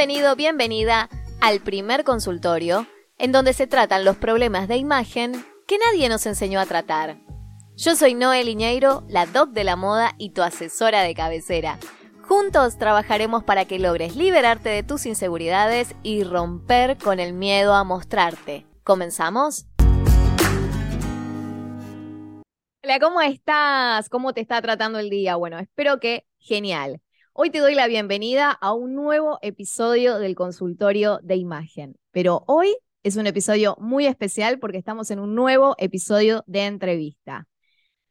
Bienvenido, bienvenida al primer consultorio, en donde se tratan los problemas de imagen que nadie nos enseñó a tratar. Yo soy Noel Iñeiro, la doc de la moda y tu asesora de cabecera. Juntos trabajaremos para que logres liberarte de tus inseguridades y romper con el miedo a mostrarte. ¿Comenzamos? Hola, ¿cómo estás? ¿Cómo te está tratando el día? Bueno, espero que genial. Hoy te doy la bienvenida a un nuevo episodio del consultorio de imagen, pero hoy es un episodio muy especial porque estamos en un nuevo episodio de entrevista.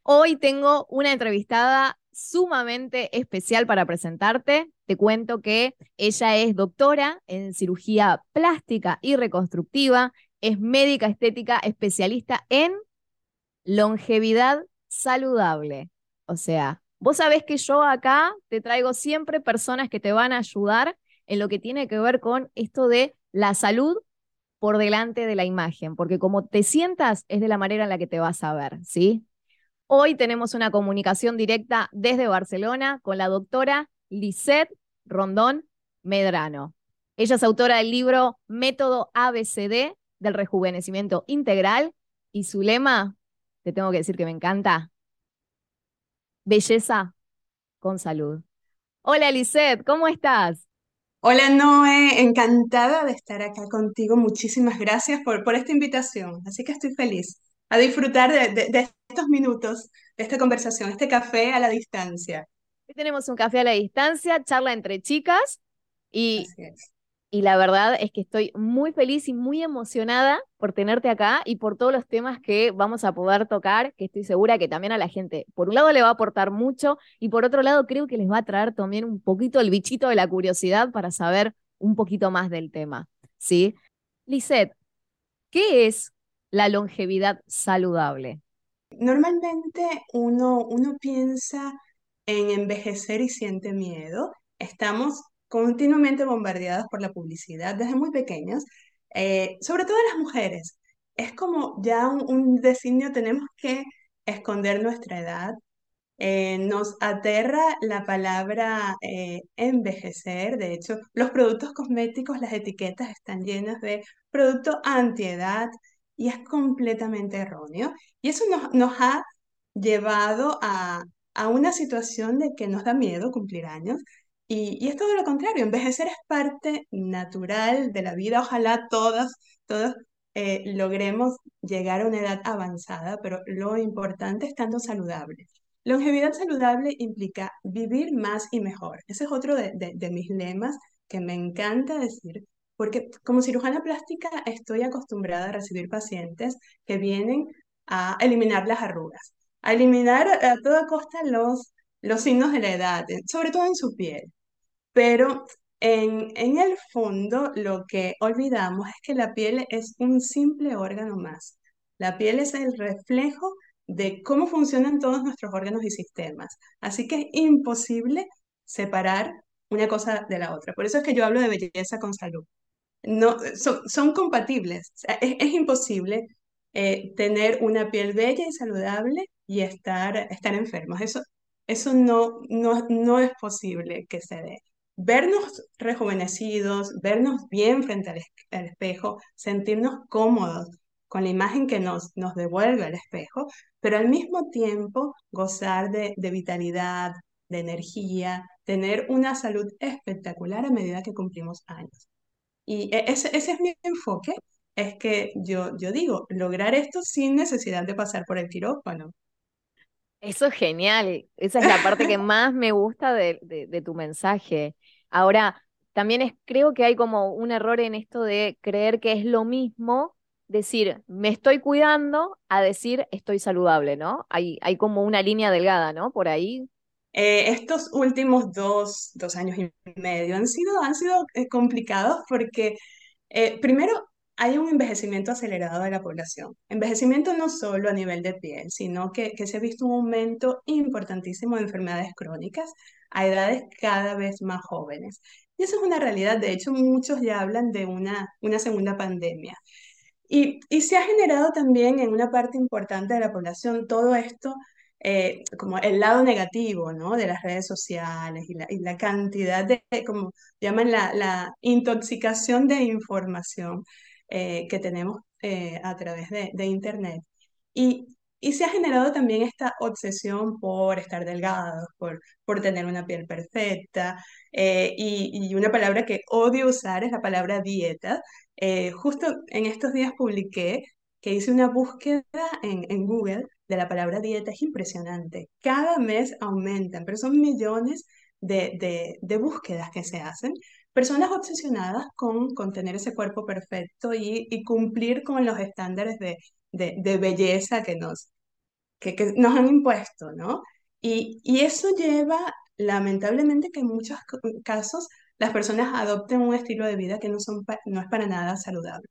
Hoy tengo una entrevistada sumamente especial para presentarte. Te cuento que ella es doctora en cirugía plástica y reconstructiva, es médica estética especialista en longevidad saludable. O sea, vos sabés que yo acá te traigo siempre personas que te van a ayudar en lo que tiene que ver con esto de la salud por delante de la imagen, porque como te sientas es de la manera en la que te vas a ver, ¿sí? Hoy tenemos una comunicación directa desde Barcelona con la doctora Lisette Rondón Medrano. Ella es autora del libro Método ABCD del rejuvenecimiento integral y su lema te tengo que decir que me encanta. Belleza con salud. Hola, Lisette, ¿cómo estás? Hola, Noé, encantada de estar acá contigo. Muchísimas gracias por, por esta invitación. Así que estoy feliz a disfrutar de, estos minutos, de esta conversación, este café a la distancia. Hoy tenemos un café a la distancia, charla entre chicas y y la verdad es que estoy muy feliz y muy emocionada por tenerte acá y por todos los temas que vamos a poder tocar, que estoy segura que también a la gente, por un lado le va a aportar mucho y por otro lado creo que les va a traer también un poquito el bichito de la curiosidad para saber un poquito más del tema, ¿sí? Lisette, ¿qué es la longevidad saludable? Normalmente uno, uno piensa en envejecer y siente miedo. Estamos continuamente bombardeadas por la publicidad desde muy pequeñas, eh, sobre todo las mujeres. Es como ya un, designio, tenemos que esconder nuestra edad. Eh, nos aterra la palabra eh, envejecer. De hecho, los productos cosméticos, las etiquetas están llenas de producto antiedad y es completamente erróneo. Y eso nos, nos ha llevado a, a una situación de que nos da miedo cumplir años y, es todo lo contrario, envejecer es parte natural de la vida. Ojalá todas, todos eh, logremos llegar a una edad avanzada, pero lo importante es estando saludable. Longevidad saludable implica vivir más y mejor. Ese es otro de, de mis lemas que me encanta decir, porque como cirujana plástica estoy acostumbrada a recibir pacientes que vienen a eliminar las arrugas, a eliminar a toda costa los, los signos de la edad, sobre todo en su piel. Pero en, en el fondo lo que olvidamos es que la piel es un simple órgano más. La piel es el reflejo de cómo funcionan todos nuestros órganos y sistemas. Así que es imposible separar una cosa de la otra. Por eso es que yo hablo de belleza con salud. No, son, son compatibles. es, es, imposible eh, tener una piel bella y saludable y estar, estar enfermos. Eso, eso no, no, no es posible que se dé vernos rejuvenecidos, vernos bien frente al, espejo, sentirnos cómodos con la imagen que nos, nos devuelve el espejo, pero al mismo tiempo gozar de, vitalidad, de energía, tener una salud espectacular a medida que cumplimos años. Y e, ese, ese es mi enfoque, es que yo, yo digo, lograr esto sin necesidad de pasar por el quirófano. Eso es genial, esa es la parte que más me gusta de, de tu mensaje. Ahora, también creo que hay como un error en esto de creer que es lo mismo decir me estoy cuidando a decir estoy saludable, ¿no? Hay, hay como una línea delgada, ¿no? Por ahí. Eh, estos últimos dos, dos, años y medio han sido, han sido eh, complicados porque eh, primero hay un envejecimiento acelerado de la población. Envejecimiento no solo a nivel de piel, sino que, que se ha visto un aumento importantísimo de enfermedades crónicas a edades cada vez más jóvenes. Y eso es una realidad, de hecho muchos ya hablan de una, una segunda pandemia. Y, y se ha generado también en una parte importante de la población todo esto eh, como el lado negativo, ¿no? De las redes sociales y la, cantidad de, como llaman la, la intoxicación de información eh, que tenemos eh, a través de, de Internet. Y, y se ha generado también esta obsesión por estar delgados, por, por tener una piel perfecta. y, y, una palabra que odio usar es la palabra dieta. justo en estos días publiqué que hice una búsqueda en, Google de la palabra dieta es impresionante. Cada mes aumentan, pero son millones de, de, de búsquedas que se hacen. Personas obsesionadas con, con tener ese cuerpo perfecto y, y cumplir con los estándares de, de, belleza que nos, que, nos han impuesto, ¿no? Y, y eso lleva, lamentablemente, que en muchos casos las personas adopten un estilo de vida que no, son, no es para nada saludable.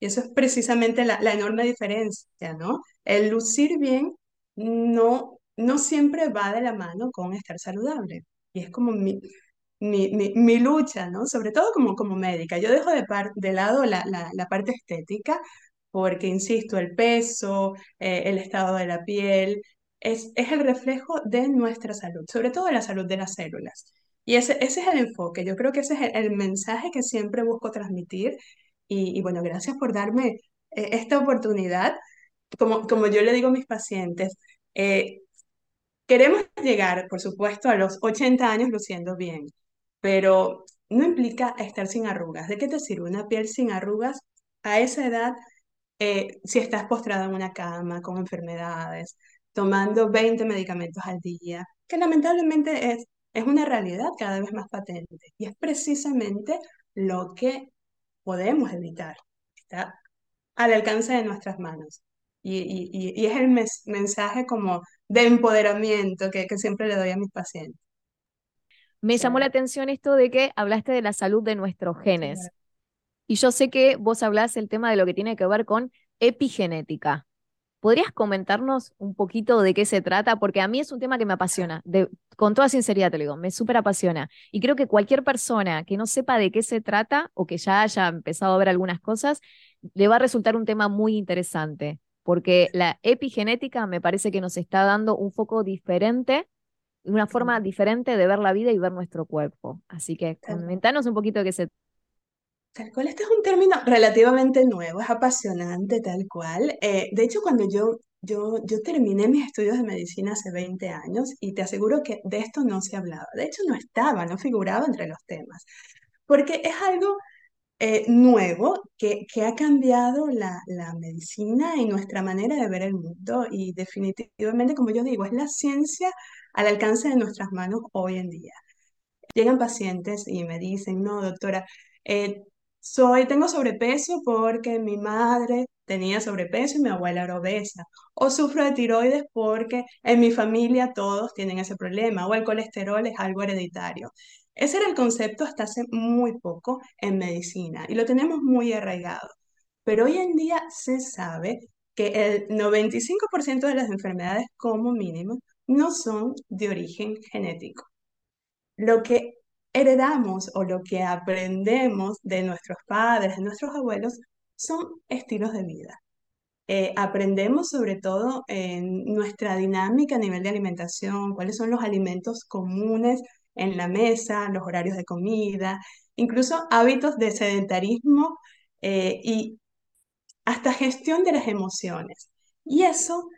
Y eso es precisamente la, enorme diferencia, ¿no? El lucir bien no, no siempre va de la mano con estar saludable. Y es como mi, mi, mi, lucha, ¿no? Sobre todo como, como médica. Yo dejo de, par, de lado la, la, la parte estética porque, insisto, el peso, eh, el estado de la piel, es, es el reflejo de nuestra salud, sobre todo de la salud de las células. Y ese, ese es el enfoque, yo creo que ese es el, el mensaje que siempre busco transmitir y, y bueno, gracias por darme eh, esta oportunidad. Como, como yo le digo a mis pacientes, eh, queremos llegar, por supuesto, a los 80 años luciendo bien, pero no implica estar sin arrugas. ¿De qué te sirve una piel sin arrugas a esa edad eh, si estás postrada en una cama con enfermedades, tomando 20 medicamentos al día, que lamentablemente es, es una realidad cada vez más patente? Y es precisamente lo que podemos evitar. Está al alcance de nuestras manos. Y, y, y es el mes, mensaje como de empoderamiento que, que, siempre le doy a mis pacientes. Me llamó la atención esto de que hablaste de la salud de nuestros genes. Y yo sé que vos hablás el tema de lo que tiene que ver con epigenética. ¿Podrías comentarnos un poquito de qué se trata? Porque a mí es un tema que me apasiona, de, con toda sinceridad te lo digo, me súper apasiona. Y creo que cualquier persona que no sepa de qué se trata o que ya haya empezado a ver algunas cosas, le va a resultar un tema muy interesante, porque la epigenética me parece que nos está dando un foco diferente, una forma diferente de ver la vida y ver nuestro cuerpo. Así que comentanos un poquito de qué se trata. Tal cual, este es un término relativamente nuevo, es apasionante tal cual. Eh, de hecho, cuando yo, yo, yo terminé mis estudios de medicina hace 20 años y te aseguro que de esto no se hablaba. De hecho, no estaba, no figuraba entre los temas, porque es algo eh, nuevo que, que ha cambiado la, la medicina y nuestra manera de ver el mundo y definitivamente, como yo digo, es la ciencia al alcance de nuestras manos hoy en día. Llegan pacientes y me dicen, no, doctora, eh, soy, tengo sobrepeso porque mi madre tenía sobrepeso y mi abuela era obesa. O sufro de tiroides porque en mi familia todos tienen ese problema. O el colesterol es algo hereditario. Ese era el concepto hasta hace muy poco en medicina y lo tenemos muy arraigado. Pero hoy en día se sabe que el 95% de las enfermedades como mínimo no son de origen genético. Lo que heredamos o lo que aprendemos de nuestros padres, de nuestros abuelos, son estilos de vida. Eh, aprendemos sobre todo en nuestra dinámica a nivel de alimentación, cuáles son los alimentos comunes en la mesa, los horarios de comida, incluso hábitos de sedentarismo eh, y hasta gestión de las emociones. Y eso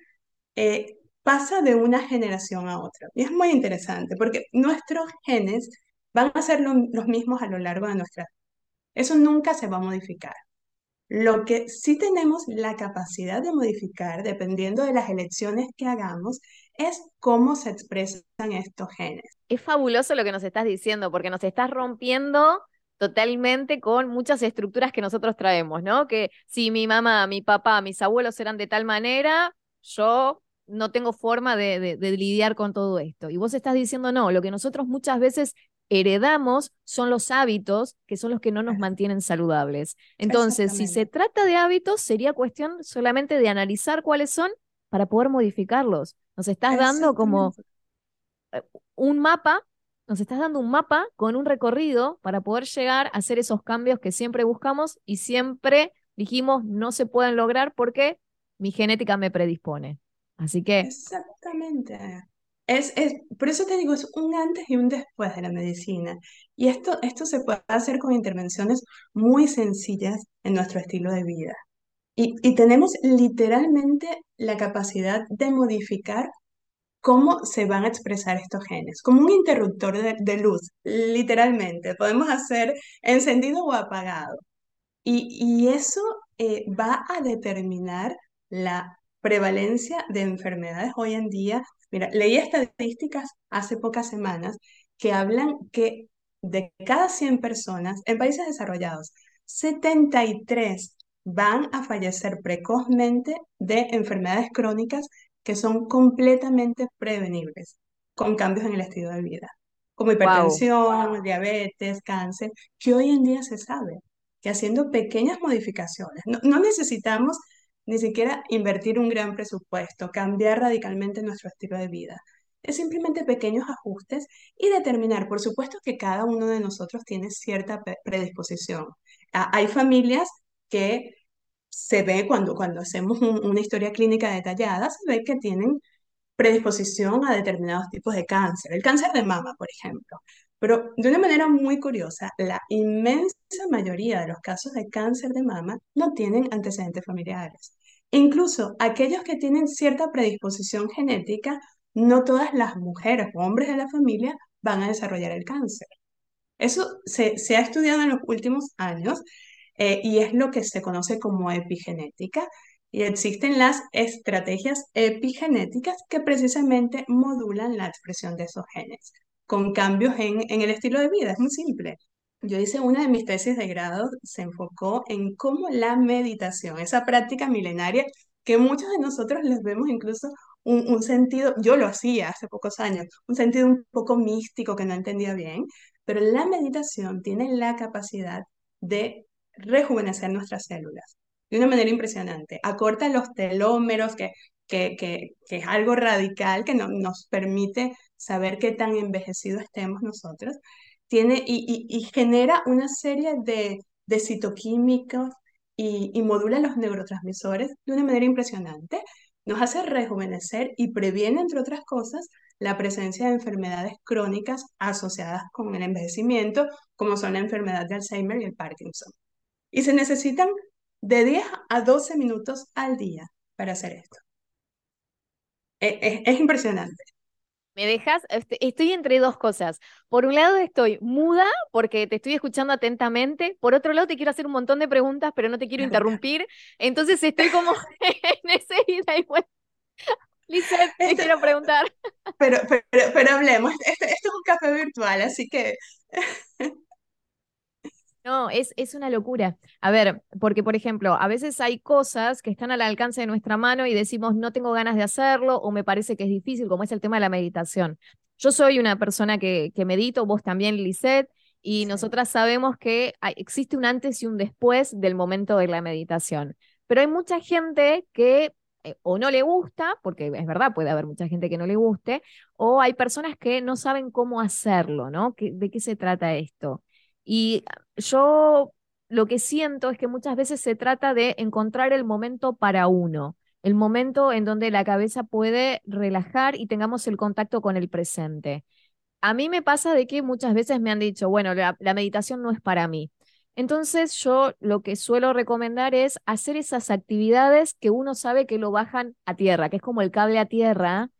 eh, pasa de una generación a otra. Y es muy interesante porque nuestros genes van a ser lo, los mismos a lo largo de nuestra vida. Eso nunca se va a modificar. Lo que sí tenemos la capacidad de modificar, dependiendo de las elecciones que hagamos, es cómo se expresan estos genes. Es fabuloso lo que nos estás diciendo, porque nos estás rompiendo totalmente con muchas estructuras que nosotros traemos, ¿no? Que si mi mamá, mi papá, mis abuelos eran de tal manera, yo no tengo forma de, de, de, lidiar con todo esto. Y vos estás diciendo, no, lo que nosotros muchas veces heredamos son los hábitos que son los que no nos mantienen saludables. Entonces, si se trata de hábitos, sería cuestión solamente de analizar cuáles son para poder modificarlos. Nos estás dando como eh, un mapa, nos estás dando un mapa con un recorrido para poder llegar a hacer esos cambios que siempre buscamos y siempre dijimos no se pueden lograr porque mi genética me predispone. Así que, Exactamente. Es, es, por eso te digo, es un antes y un después de la medicina. Y esto, esto se puede hacer con intervenciones muy sencillas en nuestro estilo de vida. Y, y tenemos literalmente la capacidad de modificar cómo se van a expresar estos genes, como un interruptor de, de luz, literalmente. Podemos hacer encendido o apagado. Y, y eso eh, va a determinar la prevalencia de enfermedades hoy en día. Mira, leí estadísticas hace pocas semanas que hablan que de cada 100 personas en países desarrollados, 73 van a fallecer precozmente de enfermedades crónicas que son completamente prevenibles con cambios en el estilo de vida, como wow, hipertensión, diabetes, cáncer, que hoy en día se sabe que haciendo pequeñas modificaciones, no, no necesitamos ni siquiera invertir un gran presupuesto, cambiar radicalmente nuestro estilo de vida. Es simplemente pequeños ajustes y determinar, por supuesto que cada uno de nosotros tiene cierta predisposición. Ah, Hay familias que se ve cuando, cuando hacemos un- una historia clínica detallada, se ve que tienen predisposición a determinados tipos de cáncer, el cáncer de mama, por ejemplo. Pero de una manera muy curiosa, la inmensa mayoría de los casos de cáncer de mama no tienen antecedentes familiares. Incluso aquellos que tienen cierta predisposición genética, no todas las mujeres o hombres de la familia van a desarrollar el cáncer. Eso se, ha estudiado en los últimos años eh, y es lo que se conoce como epigenética. Y existen las estrategias epigenéticas que precisamente modulan la expresión de esos genes con cambios en, en el estilo de vida. Es muy simple. Yo hice una de mis tesis de grado, se enfocó en cómo la meditación, esa práctica milenaria que muchos de nosotros les vemos incluso un, un sentido, yo lo hacía hace pocos años, un sentido un poco místico que no entendía bien, pero la meditación tiene la capacidad de rejuvenecer nuestras células de una manera impresionante. Acorta los telómeros, que, que, que, que es algo radical que no, nos permite saber qué tan envejecidos estemos nosotros. Tiene, y, y, genera una serie de, de citoquímicos y, y modula los neurotransmisores de una manera impresionante. Nos hace rejuvenecer y previene, entre otras cosas, la presencia de enfermedades crónicas asociadas con el envejecimiento, como son la enfermedad de Alzheimer y el Parkinson. Y se necesitan de 10 a 12 minutos al día para hacer esto. Es, es- es impresionante. Me dejas, este, estoy entre dos cosas. Por un lado estoy muda porque te estoy escuchando atentamente. Por otro lado te quiero hacer un montón de preguntas, pero no te quiero interrumpir. Entonces estoy como en ese ida y vuelta. Lizeth, te Este, quiero preguntar. pero, pero, pero hablemos, este, esto es un café virtual, así que No, es, es una locura. A ver, porque por ejemplo, a veces hay cosas que están al alcance de nuestra mano y decimos no tengo ganas de hacerlo o me parece que es difícil, como es el tema de la meditación. Yo soy una persona que, que medito, vos también, Lisette, y sí, nosotras sabemos que hay- existe un antes y un después del momento de la meditación. Pero hay mucha gente que eh, o no le gusta, porque es verdad, puede haber mucha gente que no le guste, o hay personas que no saben cómo hacerlo, ¿no? ¿Qué- ¿De qué se trata esto? Y yo lo que siento es que muchas veces se trata de encontrar el momento para uno, el momento en donde la cabeza puede relajar y tengamos el contacto con el presente. A mí me pasa de que muchas veces me han dicho, bueno, la, la meditación no es para mí. Entonces yo lo que suelo recomendar es hacer esas actividades que uno sabe que lo bajan a tierra, que es como el cable a tierra,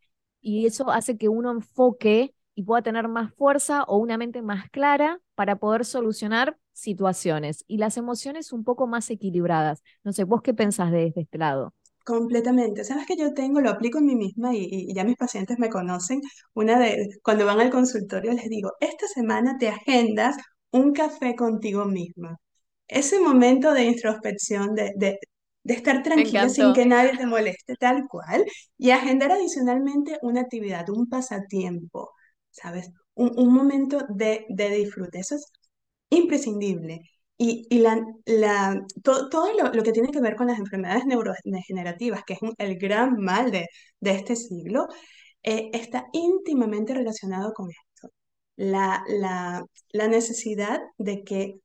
y eso hace que uno enfoque y pueda tener más fuerza o una mente más clara para poder solucionar situaciones y las emociones un poco más equilibradas. No sé, ¿vos qué pensás de, de este lado? completamente. Sabes que yo tengo, lo aplico en mí misma y, y ya mis pacientes me conocen. Una de, cuando van al consultorio les digo, esta semana te agendas un café contigo misma. Ese momento de introspección, de, de, de estar tranquila sin que nadie te moleste, tal cual, y agendar adicionalmente una actividad, un pasatiempo, ¿sabes? Un, un momento de, de disfrute. Eso es imprescindible. Y, y la, la, to- todo lo, lo que tiene que ver con las enfermedades neurodegenerativas, que es un- el gran mal de, de este siglo, eh, está íntimamente relacionado con esto. La, la, la necesidad de que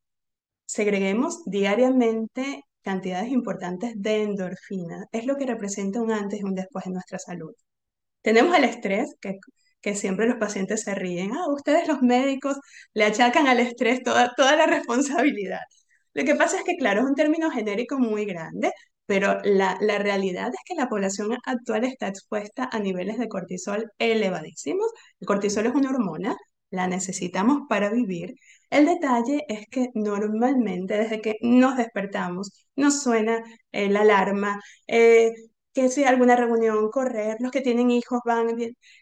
segreguemos diariamente cantidades importantes de endorfina. Es lo que representa un antes y un después en nuestra salud. Tenemos el estrés, que, que siempre los pacientes se ríen. Ah, ustedes los médicos le achacan al estrés toda, toda la responsabilidad. Lo que pasa es que, claro, es un término genérico muy grande, pero la, la, realidad es que la población actual está expuesta a niveles de cortisol elevadísimos. El cortisol es una hormona, la necesitamos para vivir. El detalle es que normalmente desde que nos despertamos nos suena eh, la alarma, eh, que si alguna reunión, correr, los que tienen hijos van.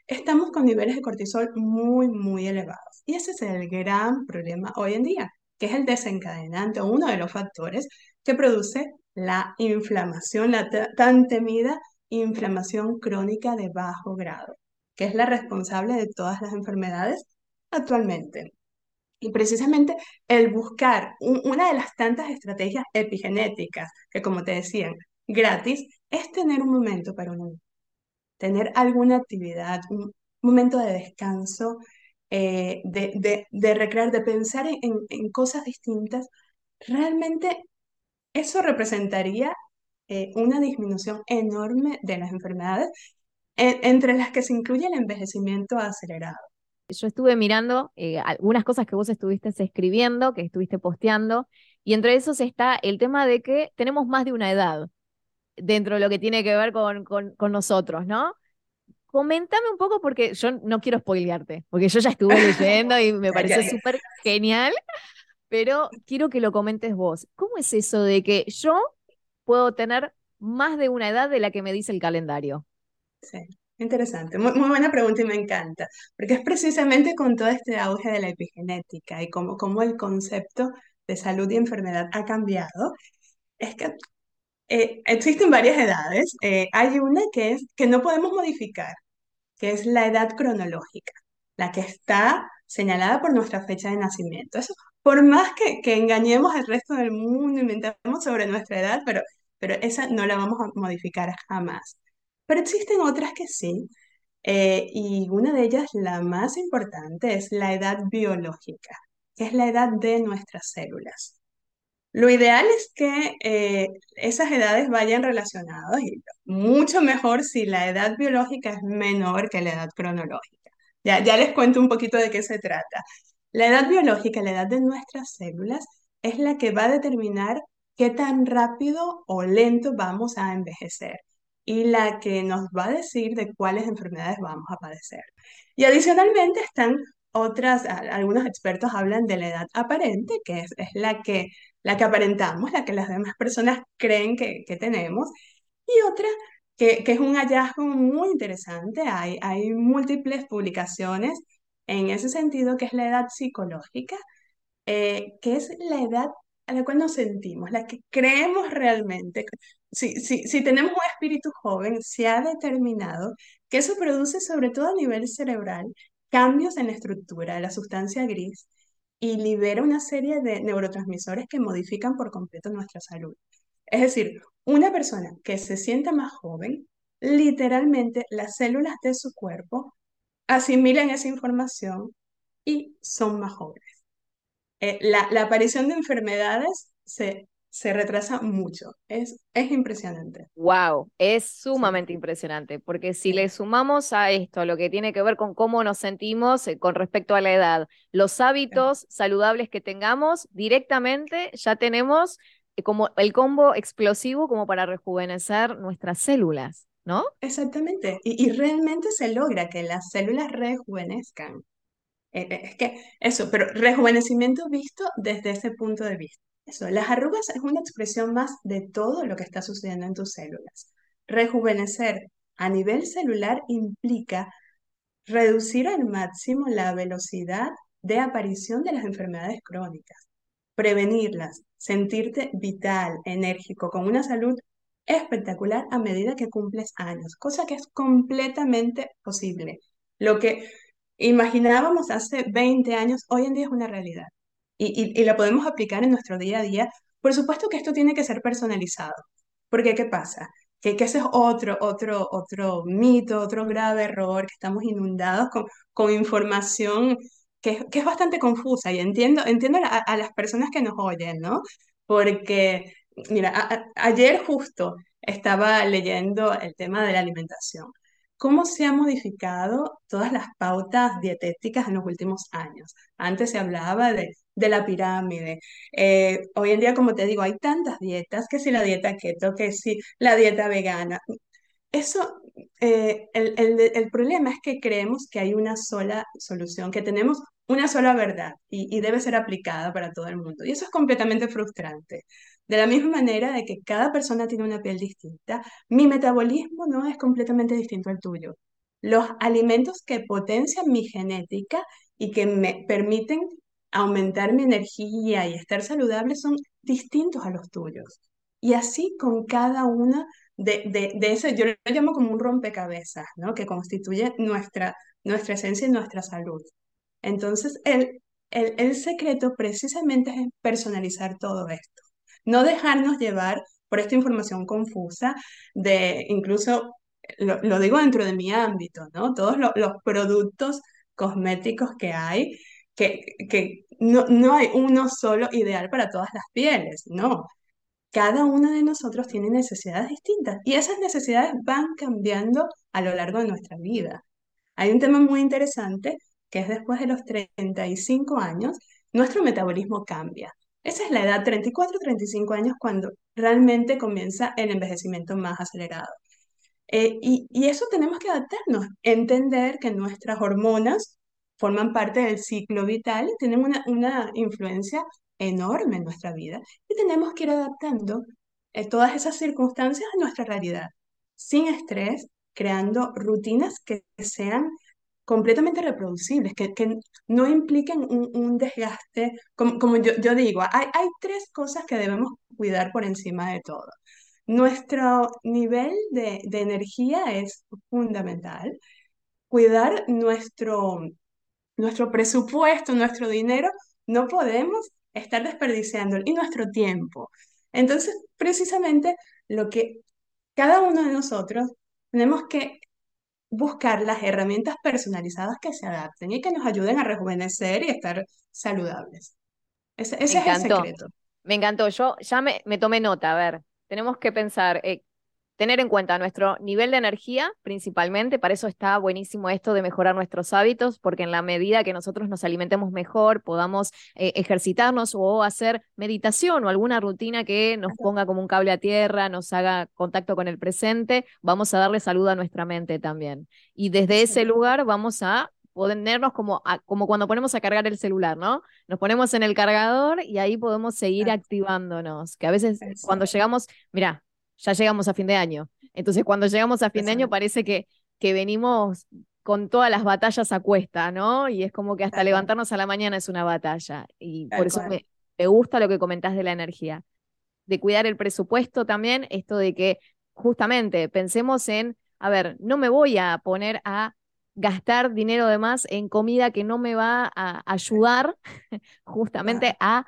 Estamos con niveles de cortisol muy, muy elevados. Y ese es el gran problema hoy en día, que es el desencadenante, uno de los factores que produce la inflamación, la tan temida inflamación crónica de bajo grado, que es la responsable de todas las enfermedades actualmente. Y precisamente el buscar una de las tantas estrategias epigenéticas que, como te decían, gratis, es tener un momento para uno, tener alguna actividad, un momento de descanso, eh, de, de, recrear, de pensar en, cosas distintas, realmente eso representaría eh, una disminución enorme de las enfermedades, entre las que se incluye el envejecimiento acelerado. Yo estuve mirando eh, algunas cosas que vos estuviste escribiendo, que estuviste posteando, y entre esos está el tema de que tenemos más de una edad dentro de lo que tiene que ver con, con, nosotros, ¿no? Coméntame un poco porque yo no quiero spoilearte, porque yo ya estuve leyendo y me pareció súper genial, pero quiero que lo comentes vos. ¿Cómo es eso de que yo puedo tener más de una edad de la que me dice el calendario? Sí. Interesante, muy, buena pregunta y me encanta, porque es precisamente con todo este auge de la epigenética y cómo, cómo el concepto de salud y enfermedad ha cambiado, es que eh, existen varias edades. Eh, hay una que, es, que no podemos modificar, que es la edad cronológica, la que está señalada por nuestra fecha de nacimiento. Eso, por más que, que engañemos al resto del mundo, inventamos sobre nuestra edad, pero, pero esa no la vamos a modificar jamás. Pero existen otras que sí, eh, y una de ellas, la más importante, es la edad biológica, que es la edad de nuestras células. Lo ideal es que eh, esas edades vayan relacionadas y mucho mejor si la edad biológica es menor que la edad cronológica. Ya, ya les cuento un poquito de qué se trata. La edad biológica, la edad de nuestras células, es la que va a determinar qué tan rápido o lento vamos a envejecer y la que nos va a decir de cuáles enfermedades vamos a padecer. Y adicionalmente están otras, algunos expertos hablan de la edad aparente, que es, es la, que, la que aparentamos, la que las demás personas creen que, tenemos, y otra que, que, es un hallazgo muy interesante, hay, hay múltiples publicaciones en ese sentido, que es la edad psicológica, eh, que es la edad a la cual nos sentimos, la que creemos realmente. Si, si, si tenemos un espíritu joven, se ha determinado que eso produce, sobre todo a nivel cerebral, cambios en la estructura de la sustancia gris y libera una serie de neurotransmisores que modifican por completo nuestra salud. Es decir, una persona que se sienta más joven, literalmente las células de su cuerpo asimilan esa información y son más jóvenes. Eh, la, aparición de enfermedades se, se retrasa mucho. Es, es impresionante. Wow, es sumamente impresionante, porque si le sumamos a esto lo que tiene que ver con cómo nos sentimos eh, con respecto a la edad, los hábitos saludables que tengamos, directamente ya tenemos eh, como el combo explosivo como para rejuvenecer nuestras células, ¿no? Exactamente, y, y realmente se logra que las células rejuvenezcan. Eh, es que eso, pero rejuvenecimiento visto desde ese punto de vista. Eso, las arrugas es una expresión más de todo lo que está sucediendo en tus células. Rejuvenecer a nivel celular implica reducir al máximo la velocidad de aparición de las enfermedades crónicas, prevenirlas, sentirte vital, enérgico, con una salud espectacular a medida que cumples años, cosa que es completamente posible. Lo que imaginábamos hace 20 años, hoy en día es una realidad. Y, y, la podemos aplicar en nuestro día a día. Por supuesto que esto tiene que ser personalizado. Porque, ¿qué pasa? Que, que ese es otro, otro, otro mito, otro grave error, que estamos inundados con, con información que, que, es bastante confusa. Y entiendo, entiendo a, a, las personas que nos oyen, ¿no? Porque mira, ayer justo estaba leyendo el tema de la alimentación. ¿Cómo se han modificado todas las pautas dietéticas en los últimos años? Antes se hablaba de, de la pirámide. Eh, hoy en día, como te digo, hay tantas dietas, que si la dieta keto, que si la dieta vegana. Eso, eh, el, el, el, problema es que creemos que hay una sola solución, que tenemos una sola verdad y, y, debe ser aplicada para todo el mundo. Y eso es completamente frustrante. De la misma manera de que cada persona tiene una piel distinta, mi metabolismo no es completamente distinto al tuyo. Los alimentos que potencian mi genética y que me permiten aumentar mi energía y estar saludable son distintos a los tuyos. Y así con cada una de, de, de eso, yo lo llamo como un rompecabezas, ¿no? Que constituye nuestra, nuestra esencia y nuestra salud. Entonces, el, el, el secreto precisamente es personalizar todo esto. No dejarnos llevar por esta información confusa de incluso, lo, digo dentro de mi ámbito, ¿no? Todos lo, los productos cosméticos que hay, que, no, no hay uno solo ideal para todas las pieles, no cada uno de nosotros tiene necesidades distintas y esas necesidades van cambiando a lo largo de nuestra vida. Hay un tema muy interesante que es después de los 35 años, nuestro metabolismo cambia. Esa es la edad, 34, 35 años, cuando realmente comienza el envejecimiento más acelerado. Eh, y, y eso tenemos que adaptarnos, entender que nuestras hormonas forman parte del ciclo vital y tienen una, una influencia enorme en nuestra vida y tenemos que ir adaptando eh, todas esas circunstancias a nuestra realidad, sin estrés, creando rutinas que sean completamente reproducibles, que, que no impliquen un, un desgaste. Como, como yo, yo, digo, hay, hay tres cosas que debemos cuidar por encima de todo. Nuestro nivel de, de energía es fundamental. Cuidar nuestro, nuestro presupuesto, nuestro dinero, no podemos estar desperdiciando y nuestro tiempo. Entonces, precisamente lo que cada uno de nosotros tenemos que buscar las herramientas personalizadas que se adapten y que nos ayuden a rejuvenecer y estar saludables. Ese, ese es el secreto. Me encantó. Yo ya me, me, tomé nota. A ver, tenemos que pensar, eh, tener en cuenta nuestro nivel de energía principalmente, para eso está buenísimo esto de mejorar nuestros hábitos, porque en la medida que nosotros nos alimentemos mejor, podamos eh, ejercitarnos o hacer meditación o alguna rutina que nos ponga como un cable a tierra, nos haga contacto con el presente, vamos a darle salud a nuestra mente también. Y desde ese lugar vamos a ponernos como, a, como cuando ponemos a cargar el celular, ¿no? Nos ponemos en el cargador y ahí podemos seguir activándonos, que a veces cuando llegamos, mira, ya llegamos a fin de año. Entonces, cuando llegamos a fin de año, parece que, que venimos con todas las batallas a cuesta, ¿no? Y es como que hasta levantarnos a la mañana es una batalla. Y por eso me, me, gusta lo que comentás de la energía. De cuidar el presupuesto también, esto de que justamente pensemos en, a ver, no me voy a poner a gastar dinero de más en comida que no me va a ayudar justamente a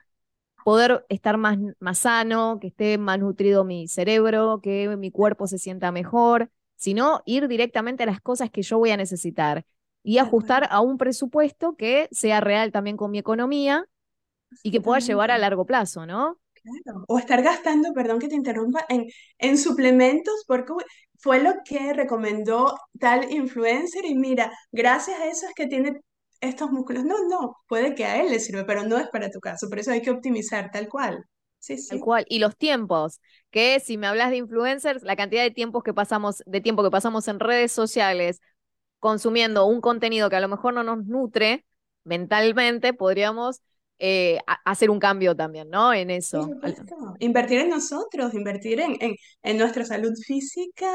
poder estar más, más sano, que esté más nutrido mi cerebro, que mi cuerpo se sienta mejor, sino ir directamente a las cosas que yo voy a necesitar y ajustar a un presupuesto que sea real también con mi economía y que pueda llevar a largo plazo, ¿no? Claro. O estar gastando, perdón que te interrumpa, en, en suplementos porque fue lo que recomendó tal influencer y mira, gracias a eso es que tiene estos músculos. No, no, puede que a él le sirva, pero no es para tu caso. Por eso hay que optimizar tal cual. Sí, sí. Tal cual. Y los tiempos, que si me hablas de influencers, la cantidad de tiempos que pasamos, de tiempo que pasamos en redes sociales consumiendo un contenido que a lo mejor no nos nutre mentalmente, podríamos eh, hacer un cambio también, ¿no? En eso. Invertir en nosotros, invertir en, en, en nuestra salud física,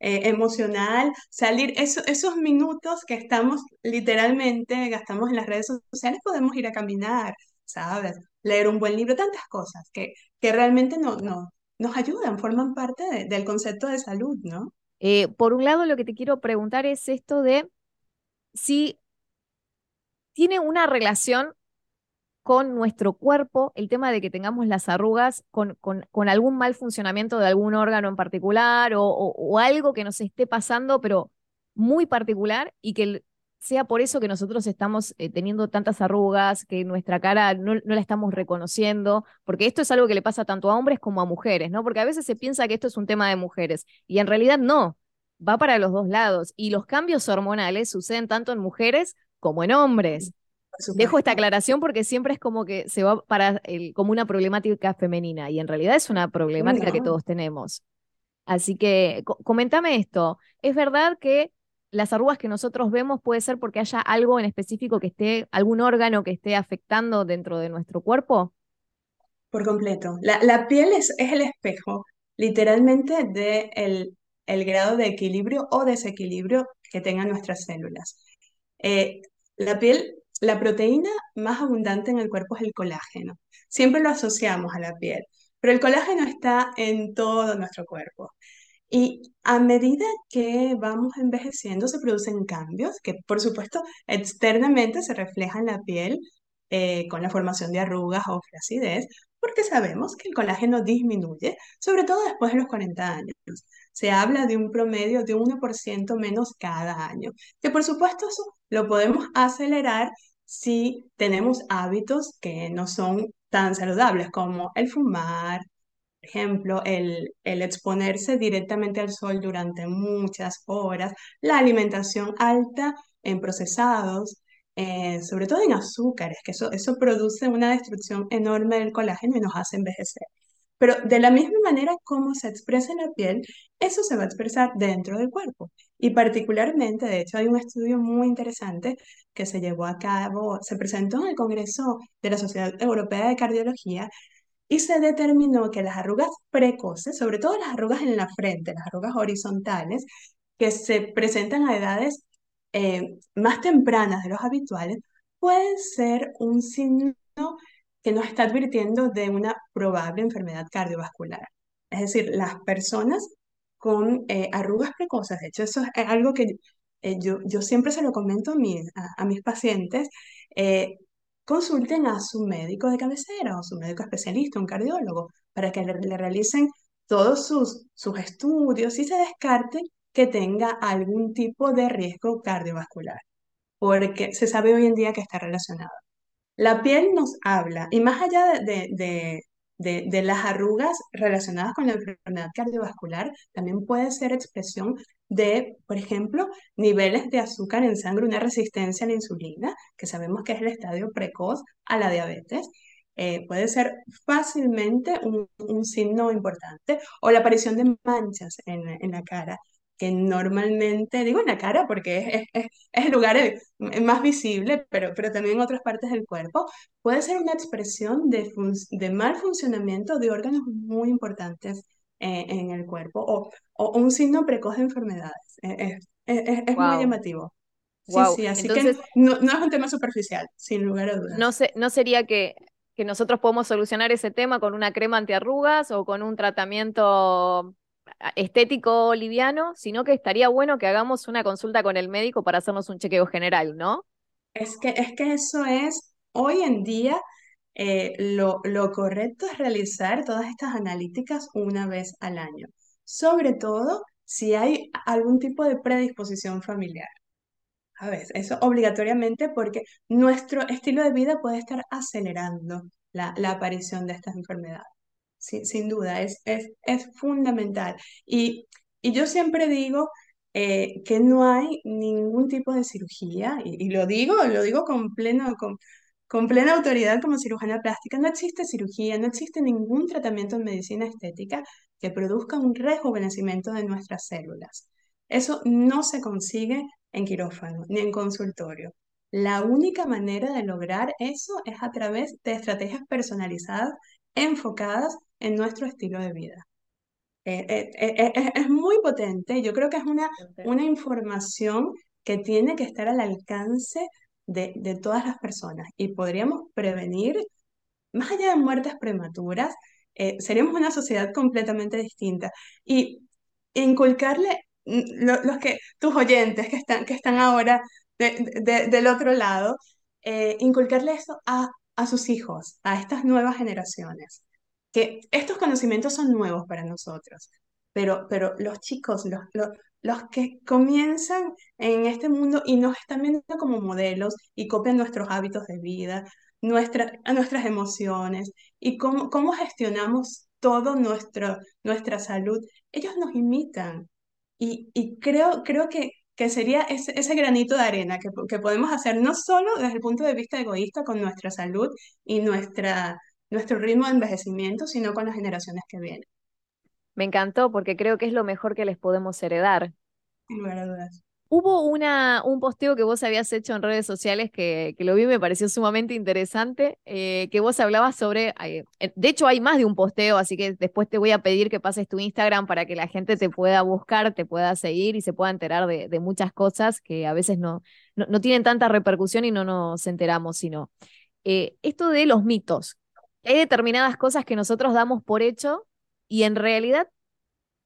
eh, emocional, salir eso, esos minutos que estamos literalmente, gastamos en las redes sociales, podemos ir a caminar, ¿sabes? Leer un buen libro, tantas cosas que, que realmente no, no, nos ayudan, forman parte de, del concepto de salud, ¿no? Eh, por un lado, lo que te quiero preguntar es esto de si tiene una relación con nuestro cuerpo, el tema de que tengamos las arrugas con, con, con algún mal funcionamiento de algún órgano en particular o, o, algo que nos esté pasando, pero muy particular y que sea por eso que nosotros estamos eh, teniendo tantas arrugas, que nuestra cara no, no, la estamos reconociendo, porque esto es algo que le pasa tanto a hombres como a mujeres, ¿no? Porque a veces se piensa que esto es un tema de mujeres y en realidad no, va para los dos lados y los cambios hormonales suceden tanto en mujeres como en hombres. Dejo esta aclaración porque siempre es como que se va para el, como una problemática femenina y en realidad es una problemática que todos tenemos. Así que comentame esto, ¿es verdad que las arrugas que nosotros vemos puede ser porque haya algo en específico que esté, algún órgano que esté afectando dentro de nuestro cuerpo? Por completo. La, piel es, es, el espejo, literalmente, del de el grado de equilibrio o desequilibrio que tengan nuestras células. Eh, la piel, la proteína más abundante en el cuerpo es el colágeno. Siempre lo asociamos a la piel, pero el colágeno está en todo nuestro cuerpo. Y a medida que vamos envejeciendo se producen cambios que por supuesto externamente se reflejan en la piel eh, con la formación de arrugas o flacidez, porque sabemos que el colágeno disminuye, sobre todo después de los 40 años. Se habla de un promedio de 1% menos cada año, que por supuesto eso lo podemos acelerar si tenemos hábitos que no son tan saludables como el fumar, por ejemplo, el, el, exponerse directamente al sol durante muchas horas, la alimentación alta en procesados, eh, sobre todo en azúcares, que eso, eso produce una destrucción enorme del colágeno y nos hace envejecer. Pero de la misma manera como se expresa en la piel, eso se va a expresar dentro del cuerpo. Y particularmente, de hecho, hay un estudio muy interesante que se llevó a cabo, se presentó en el Congreso de la Sociedad Europea de Cardiología y se determinó que las arrugas precoces, sobre todo las arrugas en la frente, las arrugas horizontales, que se presentan a edades eh, más tempranas de los habituales, pueden ser un signo que nos está advirtiendo de una probable enfermedad cardiovascular. Es decir, las personas con eh, arrugas precoces, de hecho eso es algo que eh, yo, yo, siempre se lo comento a, a, mis pacientes, eh, consulten a su médico de cabecera o su médico especialista, un cardiólogo, para que le, le realicen todos sus, sus estudios y se descarte que tenga algún tipo de riesgo cardiovascular, porque se sabe hoy en día que está relacionado. La piel nos habla, y más allá de, de, las arrugas relacionadas con la enfermedad cardiovascular, también puede ser expresión de, por ejemplo, niveles de azúcar en sangre, una resistencia a la insulina, que sabemos que es el estadio precoz a la diabetes. Eh, puede ser fácilmente un, un, signo importante, o la aparición de manchas en, en la cara que normalmente, digo en la cara porque es, el lugar más visible, pero, pero también en otras partes del cuerpo, puede ser una expresión de, de mal funcionamiento de órganos muy importantes eh, en el cuerpo o, o, un signo precoz de enfermedades. Es, es muy llamativo. Sí, sí, así que no, no, es un tema superficial, sin lugar a dudas. No, sé, no sería que, que nosotros podemos solucionar ese tema con una crema antiarrugas o con un tratamiento estético liviano, sino que estaría bueno que hagamos una consulta con el médico para hacernos un chequeo general, ¿no? Es que, es que eso es, hoy en día, eh, lo, lo correcto es realizar todas estas analíticas una vez al año, sobre todo si hay algún tipo de predisposición familiar. A ver, eso obligatoriamente porque nuestro estilo de vida puede estar acelerando la, la aparición de estas enfermedades sin, duda, es, es, es fundamental. Y, y, yo siempre digo eh, que no hay ningún tipo de cirugía, y, lo digo, lo digo con, pleno, con, con plena autoridad como cirujana plástica, no existe cirugía, no existe ningún tratamiento en medicina estética que produzca un rejuvenecimiento de nuestras células. Eso no se consigue en quirófano ni en consultorio. La única manera de lograr eso es a través de estrategias personalizadas enfocadas en nuestro estilo de vida. Eh, eh, eh, es muy potente, yo creo que es una, una información que tiene que estar al alcance de, de todas las personas y podríamos prevenir, más allá de muertes prematuras, seríamos una sociedad completamente distinta. Y inculcarle, mm, los que, tus oyentes que están, que están ahora del otro lado, inculcarle eso a, a sus hijos, a estas nuevas generaciones que estos conocimientos son nuevos para nosotros, pero, pero los chicos, los, los que comienzan en este mundo y nos están viendo como modelos y copian nuestros hábitos de vida, nuestra, nuestras emociones y cómo, cómo gestionamos nuestro, nuestra salud, ellos nos imitan. Y, y creo, creo que, que sería ese, ese granito de arena que, que podemos hacer no solo desde el punto de vista egoísta con nuestra salud y nuestra, nuestro ritmo de envejecimiento, sino con las generaciones que vienen. Me encantó porque creo que es lo mejor que les podemos heredar. Sin lugar a dudas. Hubo una, un posteo que vos habías hecho en redes sociales que, que lo vi y me pareció sumamente interesante, eh, que vos hablabas sobre, eh, de hecho hay más de un posteo, así que después te voy a pedir que pases tu Instagram para que la gente te pueda buscar, te pueda seguir y se pueda enterar de, de muchas cosas que a veces no, no, no, tienen tanta repercusión y no nos enteramos, sino eh, esto de los mitos. Hay determinadas cosas que nosotros damos por hecho y en realidad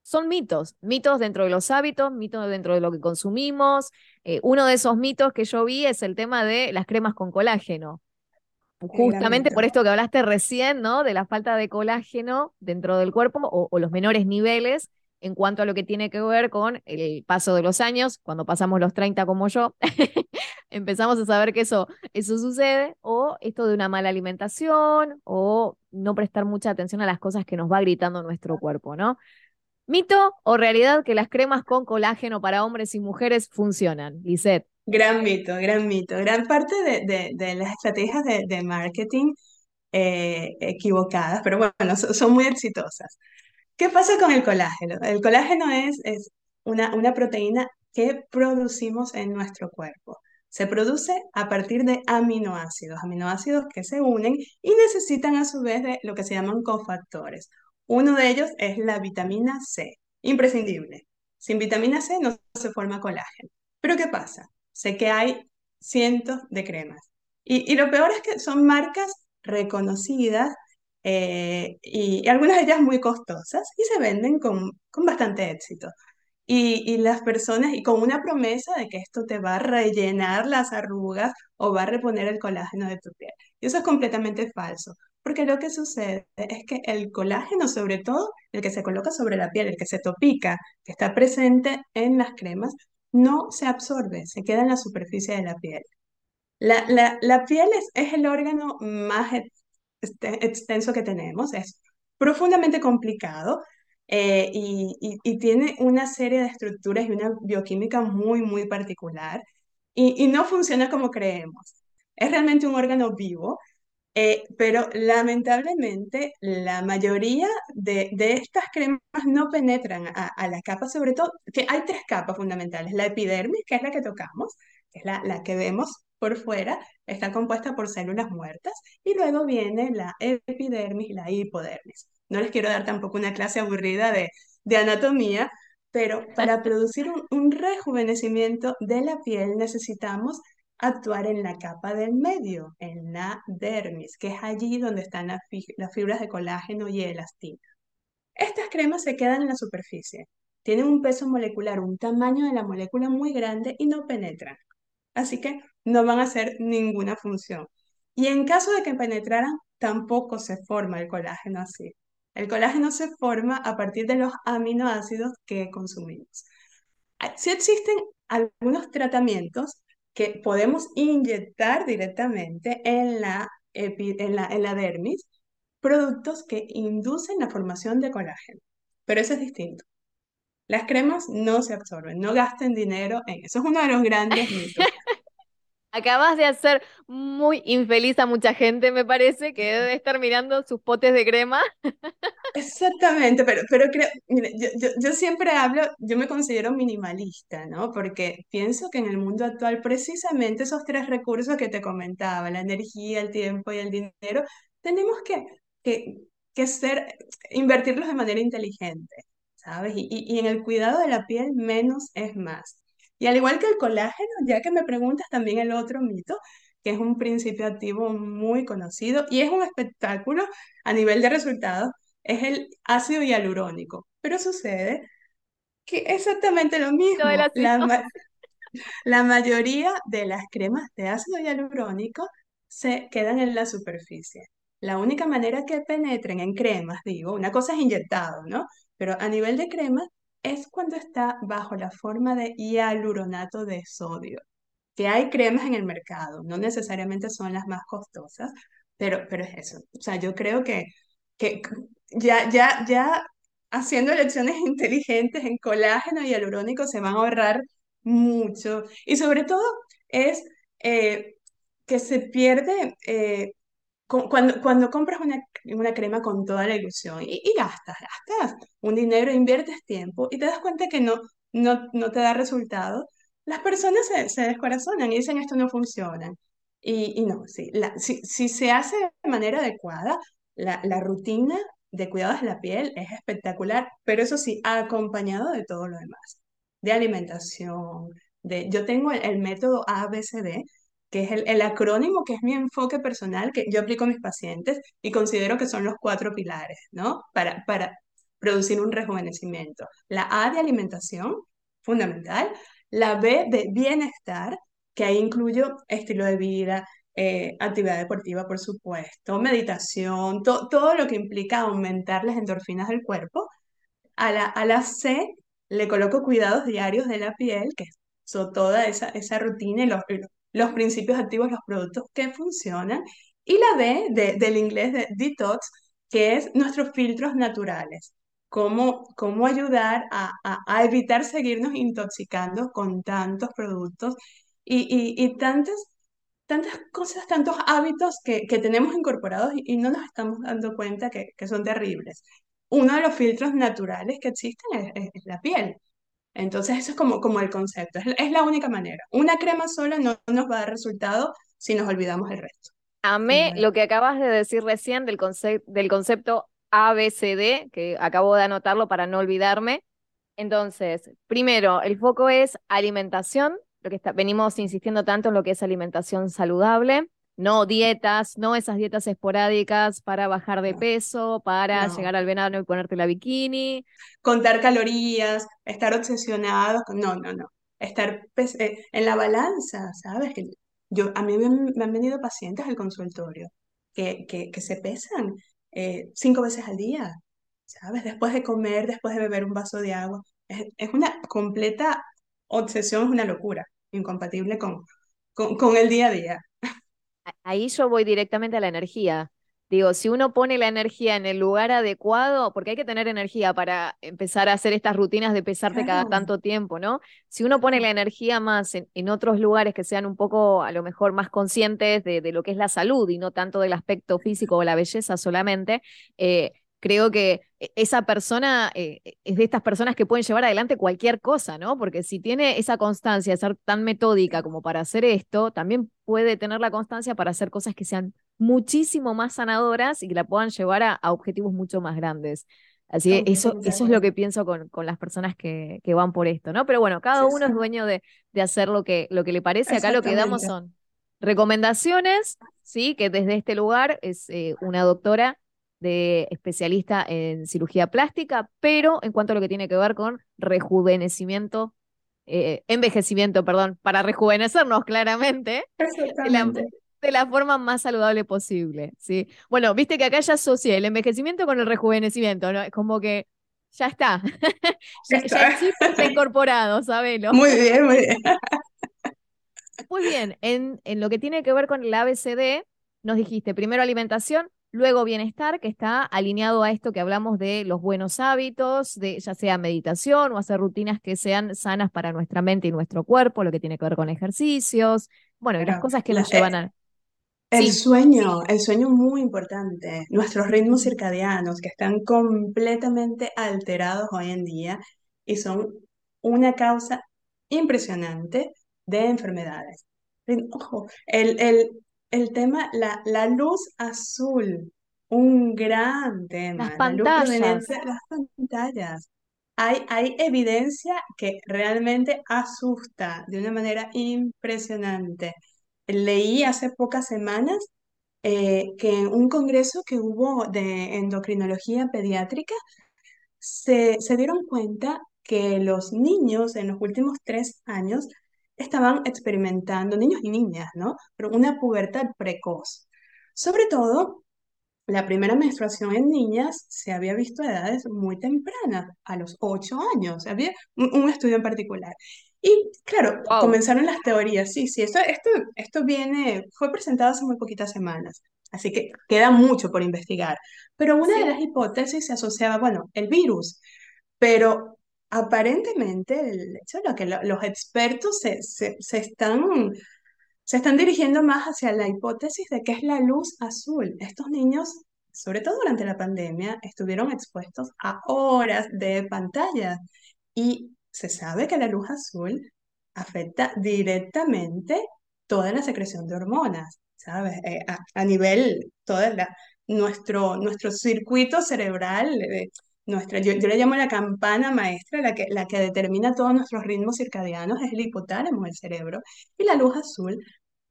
son mitos, mitos dentro de los hábitos, mitos dentro de lo que consumimos. Eh, uno de esos mitos que yo vi es el tema de las cremas con colágeno. Justamente por esto que hablaste recién, ¿no? De la falta de colágeno dentro del cuerpo o, o, los menores niveles en cuanto a lo que tiene que ver con el paso de los años, cuando pasamos los 30 como yo, empezamos a saber que eso, eso sucede, o esto de una mala alimentación, o no prestar mucha atención a las cosas que nos va gritando nuestro cuerpo, ¿no? ¿Mito o realidad que las cremas con colágeno para hombres y mujeres funcionan? Lisette. Gran mito, gran mito. Gran parte de, de, las estrategias de, de marketing eh, equivocadas, pero bueno, son, son, muy exitosas. ¿Qué pasa con el colágeno? El colágeno es, es una, una proteína que producimos en nuestro cuerpo. Se produce a partir de aminoácidos, aminoácidos que se unen y necesitan a su vez de lo que se llaman cofactores uno de ellos es la vitamina C, imprescindible. Sin vitamina C no se forma colágeno. Pero ¿qué pasa? Sé que hay cientos de cremas. Y, lo peor es que son marcas reconocidas eh, y, y, algunas de ellas muy costosas y se venden con, con bastante éxito. Y, y, las personas, y con una promesa de que esto te va a rellenar las arrugas o va a reponer el colágeno de tu piel. Y eso es completamente falso. Porque lo que sucede es que el colágeno, sobre todo el que se coloca sobre la piel, el que se topica, que está presente en las cremas, no se absorbe, se queda en la superficie de la piel. La, la, la piel es, es, el órgano más extenso que tenemos, es profundamente complicado eh, y, tiene una serie de estructuras y una bioquímica muy, muy particular y, no funciona como creemos. Es realmente un órgano vivo eh, pero lamentablemente la mayoría de, de, estas cremas no penetran a, a, la capa, sobre todo, que hay tres capas fundamentales. La epidermis, que es la que tocamos, que es la, la que vemos por fuera, está compuesta por células muertas, y luego viene la epidermis y la hipodermis. No les quiero dar tampoco una clase aburrida de, de anatomía, pero para producir un, un rejuvenecimiento de la piel necesitamos actuar en la capa del medio, en la dermis, que es allí donde están las, fibras de colágeno y elastina. Estas cremas se quedan en la superficie, tienen un peso molecular, un tamaño de la molécula muy grande y no penetran. Así que no van a hacer ninguna función. Y en caso de que penetraran, tampoco se forma el colágeno así. El colágeno se forma a partir de los aminoácidos que consumimos. Si existen algunos tratamientos que podemos inyectar directamente en la, la dermis productos que inducen la formación de colágeno. Pero eso es distinto. Las cremas no se absorben, no gasten dinero en eso. Es uno de los grandes mitos. Acabas de hacer muy infeliz a mucha gente, me parece, que debe estar mirando sus potes de crema. Exactamente, pero, pero creo, mire, yo, yo, yo, siempre hablo, yo me considero minimalista, ¿no? Porque pienso que en el mundo actual precisamente esos tres recursos que te comentaba, la energía, el tiempo y el dinero, tenemos que, que, que ser, invertirlos de manera inteligente, ¿sabes? Y, y, y en el cuidado de la piel, menos es más. Y al igual que el colágeno, ya que me preguntas también el otro mito, que es un principio activo muy conocido y es un espectáculo a nivel de resultados, es el ácido hialurónico. Pero sucede que exactamente lo mismo. La, ma la mayoría de las cremas de ácido hialurónico se quedan en la superficie. La única manera que penetren en cremas, digo, una cosa es inyectado, ¿no? Pero a nivel de crema es cuando está bajo la forma de hialuronato de sodio, que hay cremas en el mercado, no necesariamente son las más costosas, pero, pero es eso. O sea, yo creo que, que ya, ya, ya haciendo elecciones inteligentes en colágeno y hialurónico se van a ahorrar mucho. Y sobre todo es eh, que se pierde eh, cuando, cuando compras una, una crema con toda la ilusión y, y, gastas, gastas un dinero, inviertes tiempo y te das cuenta que no, no, no te da resultado, las personas se, se descorazonan y dicen esto no funciona. Y, y no, sí, la, si, si se hace de manera adecuada, la, la rutina de cuidados de la piel es espectacular, pero eso sí, acompañado de todo lo demás, de alimentación, de, yo tengo el, el método ABCD, que es el, acrónimo, que es mi enfoque personal, que yo aplico a mis pacientes y considero que son los cuatro pilares, ¿no? Para, para producir un rejuvenecimiento. La A de alimentación, fundamental. La B de bienestar, que ahí incluyo estilo de vida, eh, actividad deportiva, por supuesto, meditación, to, todo lo que implica aumentar las endorfinas del cuerpo. A la, a la C le coloco cuidados diarios de la piel, que son toda esa, esa rutina y los, los principios activos, los productos que funcionan. Y la D de, del inglés de detox, que es nuestros filtros naturales. Cómo, cómo ayudar a, a, evitar seguirnos intoxicando con tantos productos y, y, tantas tantas cosas, tantos hábitos que, que tenemos incorporados y, no nos estamos dando cuenta que, que, son terribles. Uno de los filtros naturales que existen es la piel. Entonces, eso es como, como el concepto, es, es, la única manera. Una crema sola no nos va a dar resultado si nos olvidamos el resto. Amé lo que acabas de decir recién del, del concepto ABCD, que acabo de anotarlo para no olvidarme. Entonces, primero, el foco es alimentación, lo que está, venimos insistiendo tanto en lo que es alimentación saludable, no dietas, no esas dietas esporádicas para bajar de peso, para no. llegar al verano y ponerte la bikini. Contar calorías, estar obsesionados, no, no, no. Estar eh, en la balanza, ¿sabes? Que yo, a mí me, me, han venido pacientes al consultorio que, que, que se pesan eh, cinco veces al día, ¿sabes? Después de comer, después de beber un vaso de agua. Es, es una completa obsesión, es una locura incompatible con, con, con, el día a día. Ahí yo voy directamente a la energía. Digo, si uno pone la energía en el lugar adecuado, porque hay que tener energía para empezar a hacer estas rutinas de pesarte claro. cada tanto tiempo, ¿no? Si uno pone la energía más en, en, otros lugares que sean un poco, a lo mejor, más conscientes de, de, lo que es la salud y no tanto del aspecto físico o la belleza solamente, eh, creo que e, esa persona eh, es de estas personas que pueden llevar adelante cualquier cosa, ¿no? Porque si tiene esa constancia de ser tan metódica como para hacer esto, también puede tener la constancia para hacer cosas que sean muchísimo más sanadoras y que la puedan llevar a, a objetivos mucho más grandes. Así que eso, eso es lo que pienso con, con las personas que, que, van por esto, ¿no? Pero bueno, cada sí, uno sí. es dueño de, de, hacer lo que, lo que le parece. Acá lo que damos son recomendaciones, ¿sí? Que desde este lugar es eh, una doctora de especialista en cirugía plástica, pero en cuanto a lo que tiene que ver con rejuvenecimiento, eh, envejecimiento, perdón, para rejuvenecernos claramente, de la, de la, forma más saludable posible, ¿sí? Bueno, viste que acá ya asocié el envejecimiento con el rejuvenecimiento, ¿no? Es como que ya está, ya, está. ya, el chip está incorporado, sabelo. Muy bien, muy bien. Muy bien, en, en lo que tiene que ver con el ABCD, nos dijiste primero alimentación, Luego bienestar, que está alineado a esto que hablamos de los buenos hábitos, de ya sea meditación o hacer rutinas que sean sanas para nuestra mente y nuestro cuerpo, lo que tiene que ver con ejercicios, bueno, y las cosas que nos llevan a... El sí. sueño, el sueño muy importante, nuestros ritmos circadianos que están completamente alterados hoy en día y son una causa impresionante de enfermedades. Ojo, el, el, el tema, la, la luz azul, un gran tema. Las pantallas. las pantallas. Hay, hay evidencia que realmente asusta de una manera impresionante. Leí hace pocas semanas eh, que en un congreso que hubo de endocrinología pediátrica se, se dieron cuenta que los niños en los últimos tres años estaban experimentando, niños y niñas, ¿no? Pero una pubertad precoz. Sobre todo la primera menstruación en niñas se había visto a edades muy tempranas, a los 8 años. Había un, un estudio en particular. Y claro, Wow. comenzaron las teorías. Sí, sí, esto, esto, esto viene, fue presentado hace muy poquitas semanas. Así que queda mucho por investigar. Pero una de las hipótesis se asociaba, bueno, el virus. Pero aparentemente el hecho de que lo- los expertos se, se, se están se están dirigiendo más hacia la hipótesis de que es la luz azul. Estos niños, sobre todo durante la pandemia, estuvieron expuestos a horas de pantalla y se sabe que la luz azul afecta directamente toda la secreción de hormonas, ¿sabes? Eh, a, a nivel, toda la, nuestro, nuestro circuito cerebral, eh, nuestra, yo, yo le llamo la campana maestra, la que, la que determina todos nuestros ritmos circadianos, es el hipotálamo del cerebro. Y la luz azul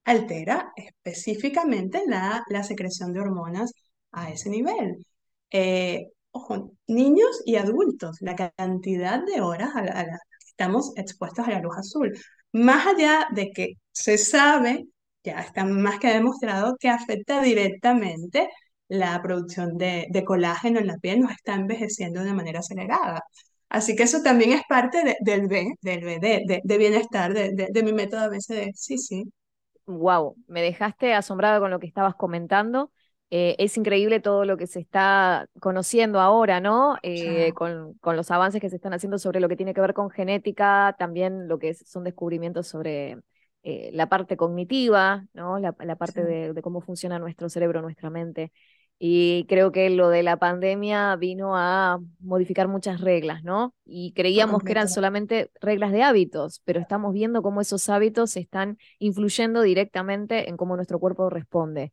altera específicamente la, la secreción de hormonas a ese nivel. Eh, ojo, niños y adultos, la cantidad de horas a la, a estamos expuestos a la luz azul. Más allá de que se sabe, ya está más que demostrado, que afecta directamente la producción de, de colágeno en la piel, nos está envejeciendo de manera acelerada. Así que eso también es parte de- del B, del B, de, bienestar, de, mi método a veces de, sí, sí, Wow, me dejaste asombrada con lo que estabas comentando. Eh, es increíble todo lo que se está conociendo ahora, ¿no? Eh, con, con los avances que se están haciendo sobre lo que tiene que ver con genética, también lo que es- son descubrimientos sobre eh, la parte cognitiva, ¿no? La, la parte sí, de, de cómo funciona nuestro cerebro, nuestra mente. Y creo que lo de la pandemia vino a modificar muchas reglas, ¿no? Y creíamos que eran solamente reglas de hábitos, pero estamos viendo cómo esos hábitos están influyendo directamente en cómo nuestro cuerpo responde.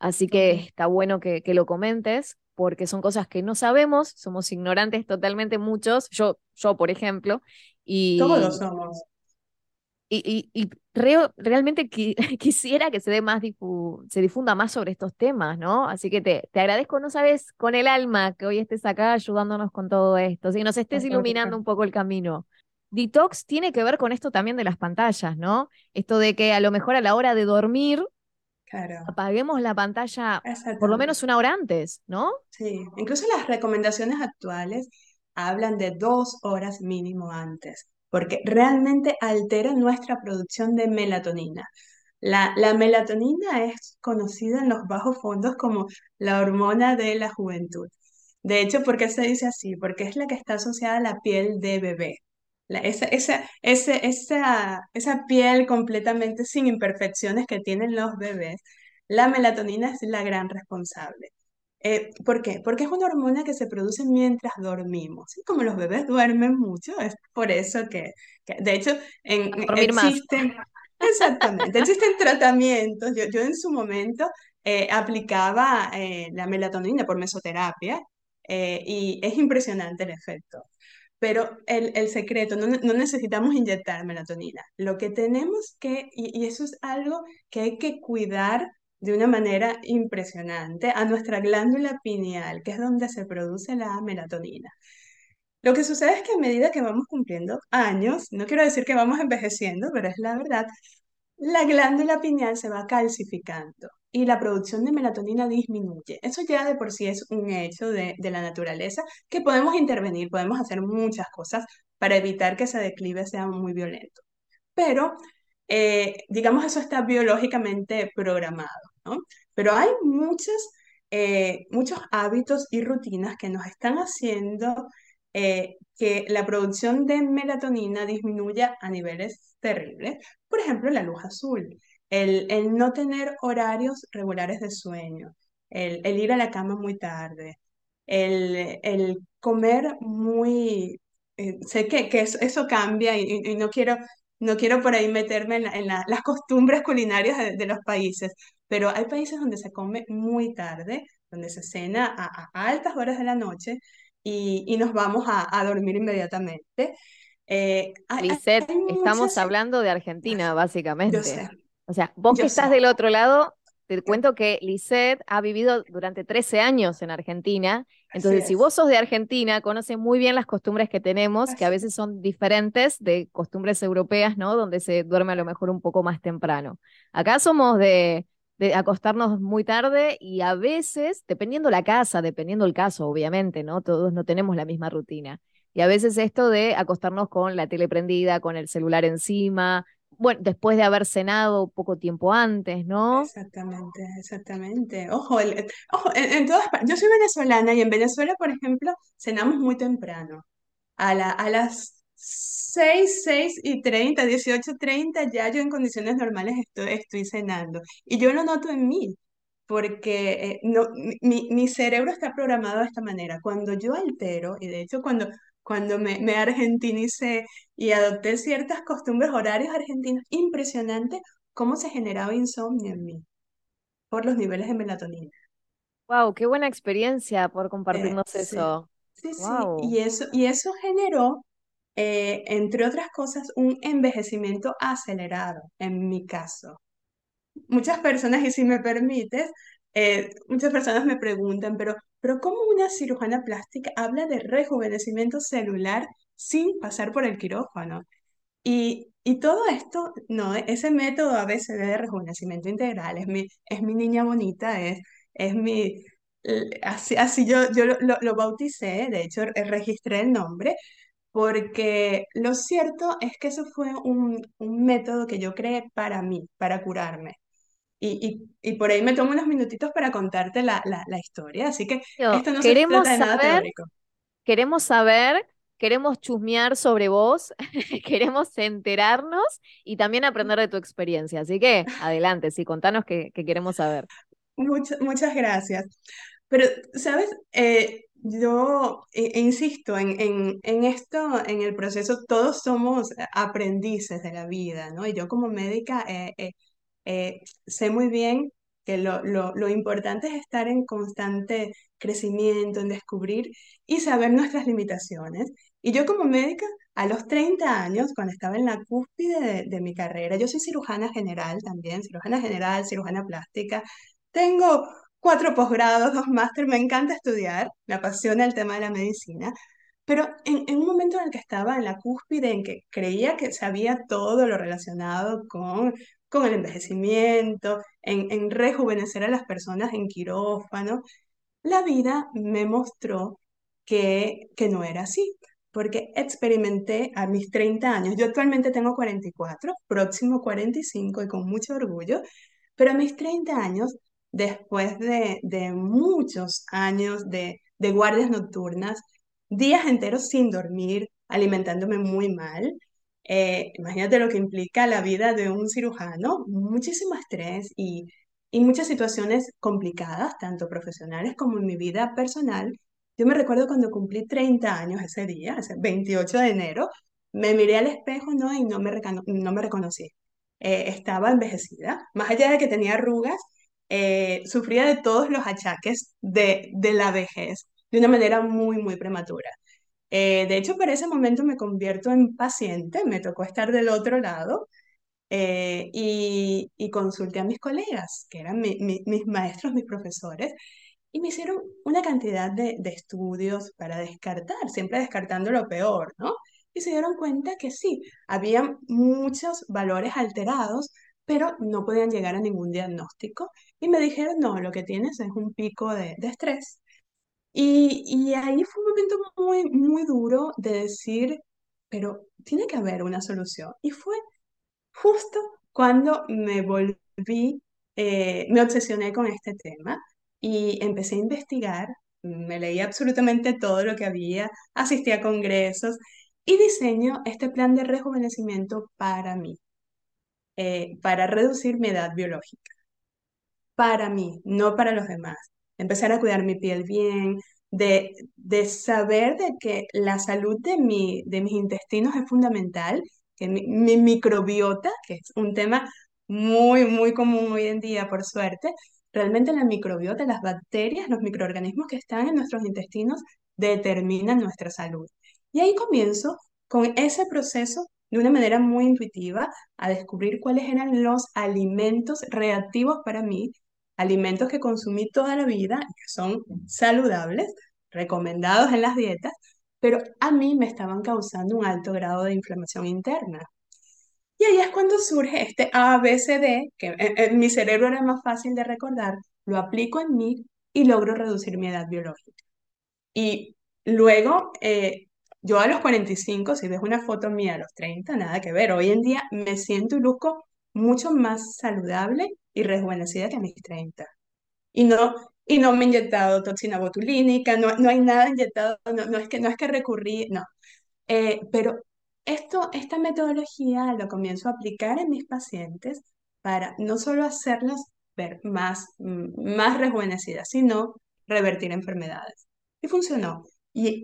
Así que está bueno que, que lo comentes, porque son cosas que no sabemos, somos ignorantes totalmente muchos, yo, yo por ejemplo, Todos y, somos. Y, y, y reo- realmente qui- quisiera que se dé más difu- se difunda más sobre estos temas, ¿no? Así que te, te agradezco, no sabes, con el alma que hoy estés acá ayudándonos con todo esto, y nos estés iluminando un poco el camino. Detox tiene que ver con esto también de las pantallas, ¿no? Esto de que a lo mejor a la hora de dormir Claro, apaguemos la pantalla por lo menos una hora antes, ¿no? Sí, incluso las recomendaciones actuales hablan de dos horas mínimo antes, porque realmente altera nuestra producción de melatonina. La, la melatonina es conocida en los bajos fondos como la hormona de la juventud. De hecho, ¿por qué se dice así? Porque es la que está asociada a la piel de bebé. La- esa, esa, esa, esa piel completamente sin imperfecciones que tienen los bebés, la melatonina es la gran responsable. Eh, ¿por qué? Porque es una hormona que se produce mientras dormimos. Y como los bebés duermen mucho, es por eso que, que- de hecho, A en, más. existen, exactamente, existen tratamientos. Yo, yo en su momento eh, aplicaba eh, la melatonina por mesoterapia eh, y es impresionante el efecto. Pero el, el secreto, no, no necesitamos inyectar melatonina. Lo que tenemos que, y, y eso es algo que hay que cuidar de una manera impresionante, a nuestra glándula pineal, que es donde se produce la melatonina. Lo que sucede es que a medida que vamos cumpliendo años, no quiero decir que vamos envejeciendo, pero es la verdad, la glándula pineal se va calcificando y la producción de melatonina disminuye. Eso ya de por sí es un hecho de, de la naturaleza que podemos intervenir, podemos hacer muchas cosas para evitar que ese declive sea muy violento. Pero, eh, digamos, eso está biológicamente programado, ¿no? Pero hay muchos, eh, muchos hábitos y rutinas que nos están haciendo eh, que la producción de melatonina disminuya a niveles terribles. Por ejemplo, la luz azul, el, el no tener horarios regulares de sueño, el, el ir a la cama muy tarde, el, el comer muy... eh, sé que, que eso, eso cambia y- y no quiero, no quiero por ahí meterme en, la- en la- las costumbres culinarias de, de los países, pero hay países donde se come muy tarde, donde se cena a, a altas horas de la noche y, y nos vamos a, a dormir inmediatamente. Eh, hay, hay- Lisette, hay estamos muchas, hablando de Argentina, yo básicamente. sé, O sea, vos que yo sé. estás del otro lado, te cuento que Lisette ha vivido durante 13 años en Argentina. Así Entonces, si vos sos de Argentina, conoces muy bien las costumbres que tenemos, que a así veces son diferentes de costumbres europeas, ¿no? Donde se duerme a lo mejor un poco más temprano. Acá somos de de acostarnos muy tarde y a veces, dependiendo la casa, dependiendo el caso, obviamente, ¿no? Todos no tenemos la misma rutina. Y a veces esto de acostarnos con la tele prendida, con el celular encima, bueno, después de haber cenado poco tiempo antes, ¿no? Exactamente, exactamente. Ojo, el- ojo, en, en todas par- yo soy venezolana y en Venezuela, por ejemplo, cenamos muy temprano. A la, a las 6 6 y treinta dieciocho treinta ya yo en condiciones normales estoy, estoy cenando. Y yo lo noto en mí, porque eh, no, mi mi cerebro está programado de esta manera. Cuando yo altero, y de hecho cuando, cuando me, me argentinicé y adopté ciertas costumbres horarios argentinos, impresionante cómo se generaba insomnio en mí por los niveles de melatonina. Wow, qué buena experiencia por Eh, compartirnos sí, eso. sí, sí. Y eso, y eso generó, eh, entre otras cosas, un envejecimiento acelerado en mi caso. Muchas personas, y si me permites, eh, muchas personas me preguntan, pero, pero ¿cómo una cirujana plástica habla de rejuvenecimiento celular sin pasar por el quirófano? Y, y todo esto, no, ese método ABCD de rejuvenecimiento integral es mi, es mi niña bonita, es, es mi, así, así yo, yo lo, lo- lo bauticé, de hecho eh, registré el nombre, porque lo cierto es que eso fue un, un método que yo creé para mí, para curarme. Y, y, y por ahí me tomo unos minutitos para contarte la, la, la historia, así que Yo, esto no se queremos trata de nada saber, teórico. queremos saber, queremos chusmear sobre vos, queremos enterarnos y también aprender de tu experiencia. Así que adelante, sí, contanos qué, qué queremos saber. Muchas muchas gracias. Pero, ¿sabes? Eh, yo eh, insisto en, en, en esto, en el proceso, todos somos aprendices de la vida, ¿no? Y yo como médica eh, eh, eh, sé muy bien que lo, lo, lo importante es estar en constante crecimiento, en descubrir y saber nuestras limitaciones. Y yo como médica, a los 30 años, cuando estaba en la cúspide de, de mi carrera, yo soy cirujana general también, cirujana general, cirujana plástica. Tengo cuatro posgrados, dos máster, me encanta estudiar, me apasiona el tema de la medicina, pero en, en un momento en el que estaba en la cúspide, en que creía que sabía todo lo relacionado con, con el envejecimiento, en, en rejuvenecer a las personas en quirófano, la vida me mostró que, que no era así, porque experimenté a mis 30 años, yo actualmente tengo 44, próximo 45 y cinco y con mucho orgullo, pero a mis 30 años, después de, de muchos años de, de guardias nocturnas, días enteros sin dormir, alimentándome muy mal, eh, imagínate lo que implica la vida de un cirujano, muchísimo estrés y y muchas situaciones complicadas, tanto profesionales como en mi vida personal. Yo me recuerdo cuando cumplí 30 años ese día, ese 28 de enero, me miré al espejo, ¿no? y no me, no me reconocí. Eh, estaba envejecida, más allá de que tenía arrugas, eh, sufría de todos los achaques de, de la vejez de una manera muy, muy prematura. Eh, de hecho, para ese momento me convierto en paciente, me tocó estar del otro lado eh, y, consulté a mis colegas, que eran mi- mi- mis maestros, mis profesores, y me hicieron una cantidad de, de estudios para descartar, siempre descartando lo peor, ¿no? Y se dieron cuenta que sí, había muchos valores alterados, pero no podían llegar a ningún diagnóstico. Y me dijeron, no, lo que tienes es un pico de, de estrés. Y, y ahí fue un momento muy, muy duro de decir, pero tiene que haber una solución. Y fue justo cuando me volví, eh, me obsesioné con este tema y empecé a investigar, me leí absolutamente todo lo que había, asistí a congresos y diseño este plan de rejuvenecimiento para mí, eh, para reducir mi edad biológica para mí, no para los demás. Empezar a cuidar mi piel bien, de, de saber de que la salud de, mi, de mis intestinos es fundamental, que mi, mi microbiota, que es un tema muy, muy común hoy en día, por suerte, realmente la microbiota, las bacterias, los microorganismos que están en nuestros intestinos determinan nuestra salud. Y ahí comienzo con ese proceso de una manera muy intuitiva a descubrir cuáles eran los alimentos reactivos para mí alimentos que consumí toda la vida, que son saludables, recomendados en las dietas, pero a mí me estaban causando un alto grado de inflamación interna. Y ahí es cuando surge este A, B, C, D, que en, en mi cerebro era más fácil de recordar, lo aplico en mí y logro reducir mi edad biológica. Y luego, eh, yo a los 45, si ves una foto mía a los 30, nada que ver. Hoy en día me siento y luzco mucho más saludable y rejuvenecida que a mis 30. Y no, y no me he inyectado toxina botulínica, no, no hay nada inyectado, no, no es que, no es que recurrí, no. Eh, pero esto, esta metodología lo comienzo a aplicar en mis pacientes para no solo hacerlas ver más, mm, más rejuvenecidas, sino revertir enfermedades. Y funcionó.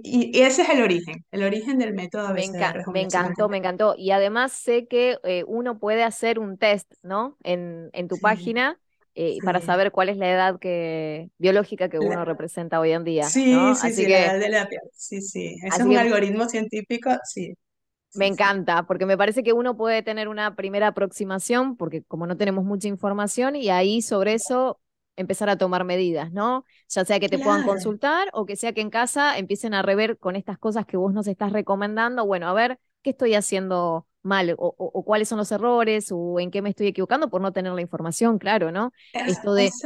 Y, ese es el origen, el origen del método Me, ABC de enca- me rejuvenecimiento encantó, me encantó. Y además sé que eh, uno puede hacer un test, ¿no? En, en tu Sí, página eh, para saber cuál es la edad que, biológica que uno La- representa hoy en día, sí, ¿no? sí, Así sí, la edad de la piel. Sí, sí. Eso es un que algoritmo científico. Sí, Me sí. encanta, porque me parece que uno puede tener una primera aproximación, porque como no tenemos mucha información, y ahí sobre eso empezar a tomar medidas, ¿no? Ya sea que te puedan consultar o que sea que en casa empiecen a rever con estas cosas que vos nos estás recomendando, bueno, a ver qué estoy haciendo mal o, o- o cuáles son los errores o en qué me estoy equivocando por no tener la información, claro, ¿no? Es- Esto de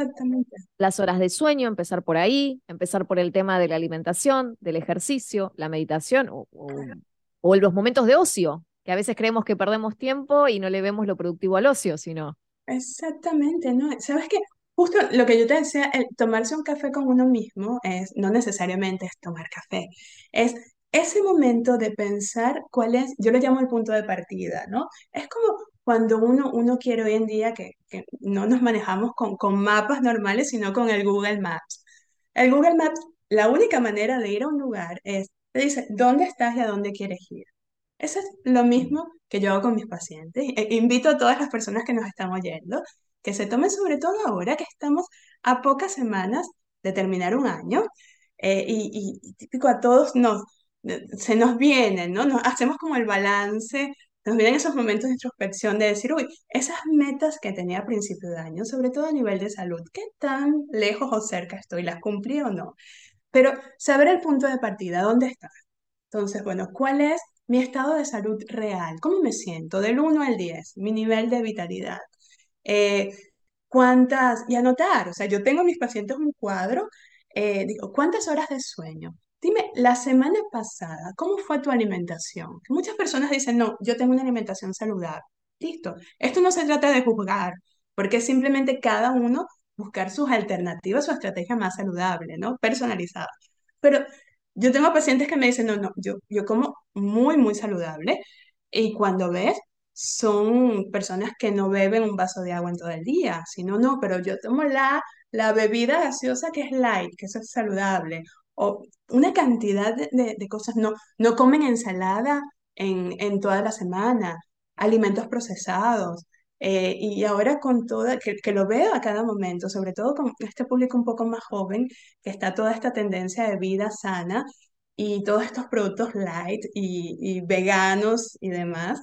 las horas de sueño, empezar por ahí, empezar por el tema de la alimentación, del ejercicio, la meditación o, o, o los momentos de ocio, que a veces creemos que perdemos tiempo y no le vemos lo productivo al ocio, sino Exactamente, ¿no? ¿Sabes qué? Justo lo que yo te decía, el tomarse un café con uno mismo es, no necesariamente es tomar café, es ese momento de pensar cuál es, yo lo llamo el punto de partida, ¿no? Es como cuando uno, uno quiere hoy en día que, que no nos manejamos con, con mapas normales, sino con el Google Maps. El Google Maps, la única manera de ir a un lugar es, te dice, ¿dónde estás y a dónde quieres ir? Eso es lo mismo que yo hago con mis pacientes. E- invito a todas las personas que nos están oyendo que se tomen, sobre todo ahora que estamos a pocas semanas de terminar un año, eh, y, y- típico a todos nos, se nos viene, ¿no? Nos hacemos como el balance, nos vienen esos momentos de introspección de decir, uy, esas metas que tenía a principio de año, sobre todo a nivel de salud, ¿qué tan lejos o cerca estoy? ¿Las cumplí o no? Pero saber el punto de partida, ¿dónde está? Entonces, bueno, ¿cuál es mi estado de salud real? ¿Cómo me siento? Del uno al 10, mi nivel de vitalidad. Eh, ¿cuántas? Y anotar, o sea, yo tengo en mis pacientes un cuadro, eh, digo, ¿cuántas horas de sueño? Dime, la semana pasada, ¿cómo fue tu alimentación? Muchas personas dicen, no, yo tengo una alimentación saludable. Listo. Esto no se trata de juzgar, porque simplemente cada uno buscar sus alternativas, su estrategia más saludable, ¿no? Personalizada. Pero yo tengo pacientes que me dicen, no, no, yo, yo como muy, muy saludable. Y cuando ves, son personas que no beben un vaso de agua en todo el día, sino no, pero yo tomo la, la bebida gaseosa que es light, que es saludable. O una cantidad de, de- cosas, no, no comen ensalada en, en toda la semana, alimentos procesados. Eh, y ahora con toda, que, que lo veo a cada momento, sobre todo con este público un poco más joven, que está toda esta tendencia de vida sana y todos estos productos light y veganos y demás,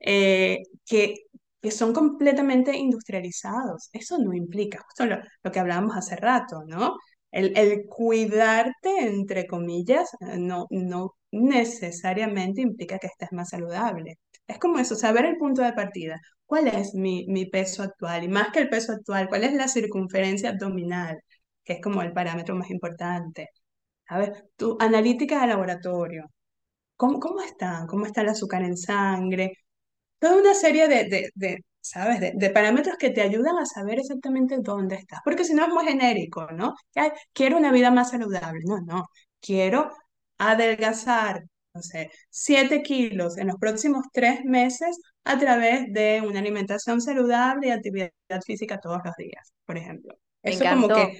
eh, que, que son completamente industrializados. Eso no implica, justo lo, lo que hablábamos hace rato, ¿no? El, el cuidarte, entre comillas, no, no necesariamente implica que estés más saludable. Es como eso, saber el punto de partida. ¿Cuál es mi, mi peso actual? Y más que el peso actual, ¿cuál es la circunferencia abdominal? que es como el parámetro más importante. A ver, tu analítica de laboratorio, ¿cómo, cómo está? ¿Cómo está el azúcar en sangre? Toda una serie de, de, de, ¿sabes? De, de parámetros que te ayudan a saber exactamente dónde estás. Porque si no es muy genérico, ¿no? Ay, quiero una vida más saludable. No, no. Quiero adelgazar, no sé, 7 kilos en los próximos tres meses a través de una alimentación saludable y actividad física todos los días, por ejemplo. me Eso como que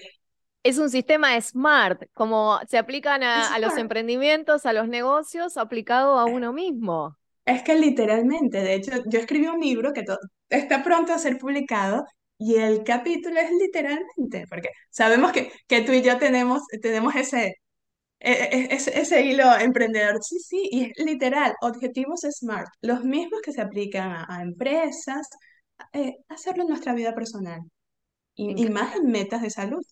Es un sistema smart, como se aplican a, a los emprendimientos, a los negocios, aplicado a uno mismo. Es que literalmente, de hecho, yo escribí un libro que to- está pronto a ser publicado y el capítulo es literalmente, porque sabemos que, que tú y yo tenemos, tenemos ese, e- e- ese, ese hilo emprendedor. Sí, sí, y es literal, objetivos SMART, los mismos que se aplican a, a empresas, eh, hacerlo en nuestra vida personal Me y, y más en metas de salud.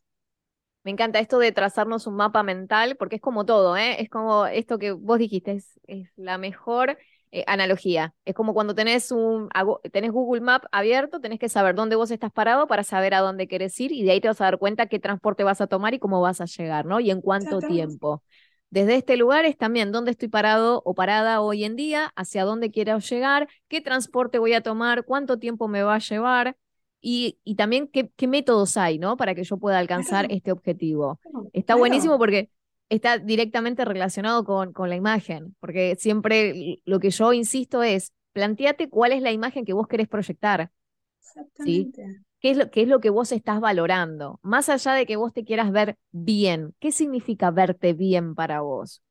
Me encanta esto de trazarnos un mapa mental, porque es como todo, ¿eh? Es como esto que vos dijiste, es, es la mejor eh, analogía. Es como cuando tenés, un, tenés Google Map abierto, tenés que saber dónde vos estás parado para saber a dónde querés ir y de ahí te vas a dar cuenta qué transporte vas a tomar y cómo vas a llegar, ¿no? Y en cuánto tiempo. Desde este lugar es también dónde estoy parado o parada hoy en día, hacia dónde quiero llegar, qué transporte voy a tomar, cuánto tiempo me va a llevar y, y también qué, qué, métodos hay, ¿no? Para que yo pueda alcanzar este objetivo. Está buenísimo porque está directamente relacionado con, con la imagen, porque siempre lo que yo insisto es, planteate cuál es la imagen que vos querés proyectar. Exactamente. ¿Qué es, lo, ¿Qué es lo que vos estás valorando? Más allá de que vos te quieras ver bien, ¿qué significa verte bien para vos?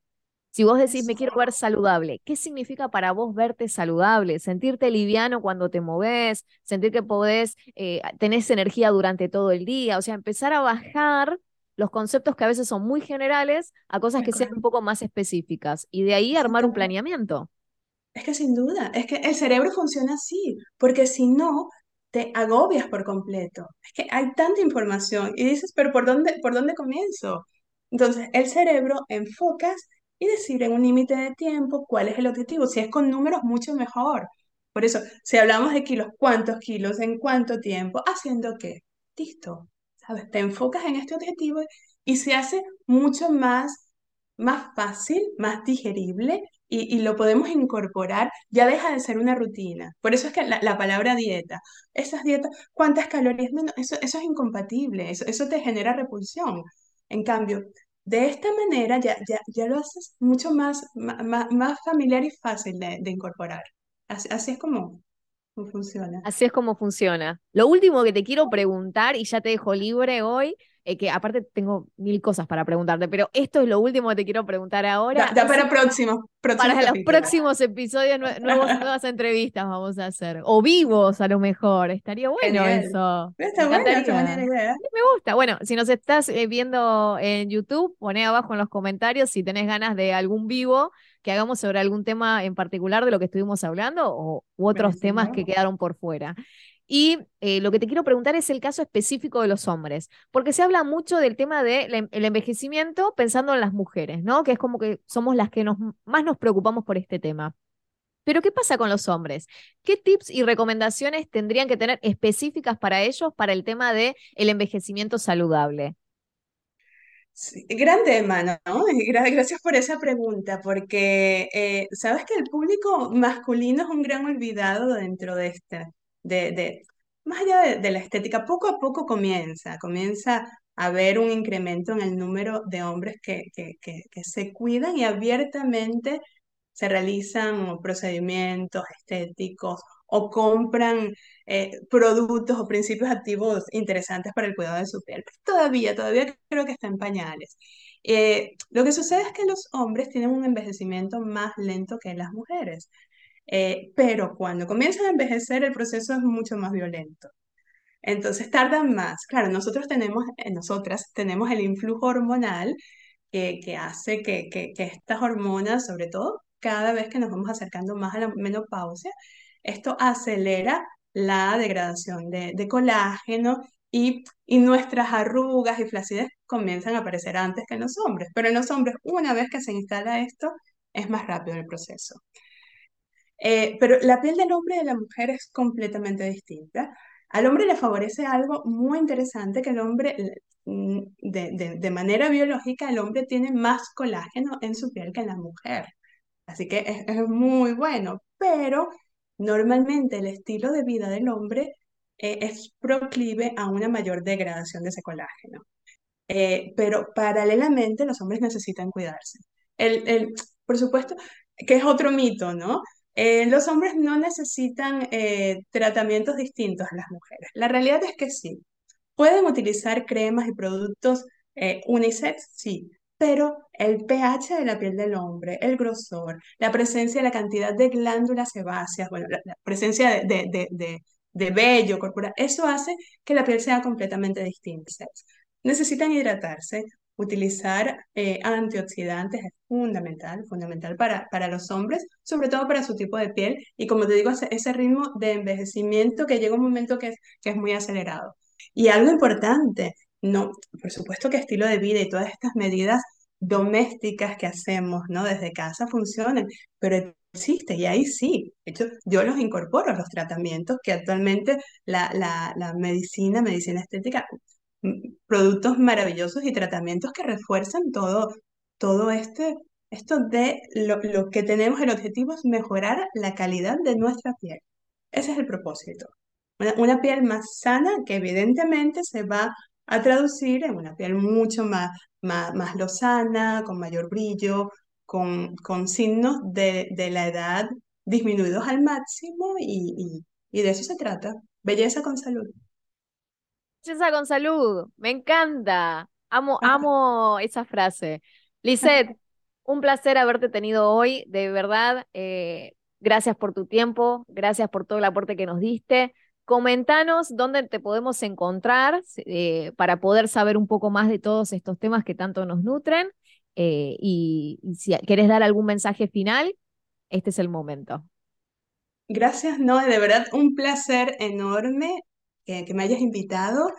Si vos decís, me quiero ver saludable, ¿qué significa para vos verte saludable? Sentirte liviano cuando te moves, sentir que podés, eh, tenés energía durante todo el día, o sea, empezar a bajar los conceptos que a veces son muy generales a cosas que sean un poco más específicas y de ahí armar un planeamiento. Es que sin duda, es que el cerebro funciona así, porque si no, te agobias por completo. Es que hay tanta información y dices, pero ¿por dónde, por dónde comienzo? Entonces, el cerebro enfocas y decir en un límite de tiempo cuál es el objetivo. Si es con números, mucho mejor. Por eso, si hablamos de kilos, ¿cuántos kilos? ¿En cuánto tiempo? ¿Haciendo qué? Listo. Te enfocas en este objetivo y se hace mucho más, más fácil, más digerible y, y, lo podemos incorporar, ya deja de ser una rutina. Por eso es que la, la palabra dieta, esas dietas, ¿cuántas calorías menos? Eso, eso es incompatible, eso, eso te genera repulsión. En cambio, de esta manera ya, ya, ya lo haces mucho más, más, más familiar y fácil de, de incorporar. Así, así es como, funciona. Así es como funciona. Lo último que te quiero preguntar, y ya te dejo libre hoy, eh, que aparte tengo mil cosas para preguntarte, pero esto es lo último que te quiero preguntar ahora. Ya, para próximo, Para los próximos episodios, nuevos, nuevas entrevistas vamos a hacer. O vivos, a lo mejor. Estaría bueno eso. Está idea. Me gusta. Bueno, si nos estás eh, viendo en YouTube, poné abajo en los comentarios si tenés ganas de algún vivo que hagamos sobre algún tema en particular de lo que estuvimos hablando o u otros temas que quedaron por fuera. Y eh, lo que te quiero preguntar es el caso específico de los hombres, porque se habla mucho del tema del envejecimiento pensando en las mujeres, ¿no? Que es como que somos las que nos, más nos preocupamos por este tema. Pero ¿qué pasa con los hombres? ¿Qué tips y recomendaciones tendrían que tener específicas para ellos para el tema del el envejecimiento saludable? Gran tema, ¿no? Gracias por esa pregunta, porque eh, sabes que el público masculino es un gran olvidado dentro de este, de, de más allá de, la estética, poco a poco comienza, comienza a haber un incremento en el número de hombres que, que, que se cuidan y abiertamente se realizan procedimientos estéticos o compran eh, productos o principios activos interesantes para el cuidado de su piel. todavía, todavía creo que está en pañales. Eh, lo que sucede es que los hombres tienen un envejecimiento más lento que las mujeres, eh, pero cuando comienzan a envejecer el proceso es mucho más violento. Entonces tardan más. Claro, nosotros tenemos, nosotras tenemos el influjo hormonal que hace que, que, que estas hormonas, sobre todo cada vez que nos vamos acercando más a la menopausia, esto acelera la degradación de, colágeno y, y, nuestras arrugas y flacidez comienzan a aparecer antes que en los hombres. Pero en los hombres, una vez que se instala esto, es más rápido el proceso. Eh, pero la piel del hombre y de la mujer es completamente distinta. Al hombre le favorece algo muy interesante que el hombre, mm, de, de manera biológica, el hombre tiene más colágeno en su piel que la mujer. Así que es, es muy bueno, pero Normalmente el estilo de vida del hombre eh, es proclive a una mayor degradación de ese colágeno. Eh, pero paralelamente los hombres necesitan cuidarse. El, el, por supuesto, que es otro mito, ¿no? Eh, los hombres no necesitan tratamientos distintos a las mujeres. La realidad es que sí. Pueden utilizar cremas y productos unisex, sí, pero el pH de la piel del hombre, el grosor, la presencia de la cantidad de glándulas sebáceas, bueno, la, presencia de, de, de, de, vello corporal, eso hace que la piel sea completamente distinta. Necesitan hidratarse, utilizar eh, antioxidantes es fundamental, fundamental para, para los hombres, sobre todo para su tipo de piel y como te digo, ese, ese ritmo de envejecimiento que llega un momento que es, que es muy acelerado. Y algo importante, no, por supuesto que estilo de vida y todas estas medidas domésticas que hacemos, ¿no? Desde casa funcionan, pero existe y ahí sí, de hecho, yo los incorporo a los tratamientos que actualmente la, la, medicina, medicina estética, mm, productos maravillosos y tratamientos que refuerzan todo, todo este, esto de lo, lo que tenemos, el objetivo es mejorar la calidad de nuestra piel. Ese es el propósito. Una, una piel más sana que evidentemente se va a traducir en una piel mucho más, más, más lozana, con mayor brillo, con, con signos de, de, la edad disminuidos al máximo y, y, de eso se trata. Belleza con salud. Belleza con salud, me encanta. Amo, amo esa frase. Lisette, un placer haberte tenido hoy, de verdad. Eh, gracias por tu tiempo, gracias por todo el aporte que nos diste. Comentanos dónde te podemos encontrar eh, para poder saber un poco más de todos estos temas que tanto nos nutren. Eh, y, si quieres dar algún mensaje final, este es el momento. Gracias, no, de verdad un placer enorme que, me hayas invitado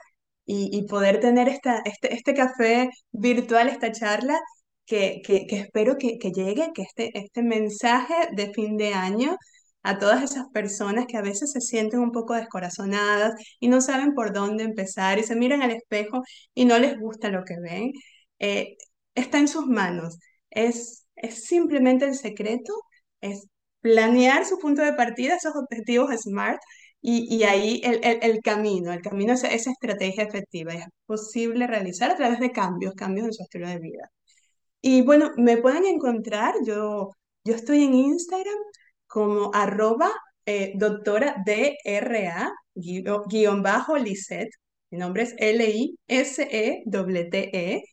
y, poder tener esta, este, este café virtual, esta charla, que, que, espero que, que, llegue, que este, este mensaje de fin de año a todas esas personas que a veces se sienten un poco descorazonadas y no saben por dónde empezar y se miran al espejo y no les gusta lo que ven, eh, está en sus manos. Es, es simplemente el secreto, es planear su punto de partida, esos objetivos SMART y, y ahí el, el, el, camino, el camino es esa estrategia efectiva. Es posible realizar a través de cambios, cambios en su estilo de vida. Y bueno, me pueden encontrar, yo, yo estoy en Instagram como arroba eh, doctora DRA guion bajo Lisette. Mi nombre es L-I-S-E-T-E. E,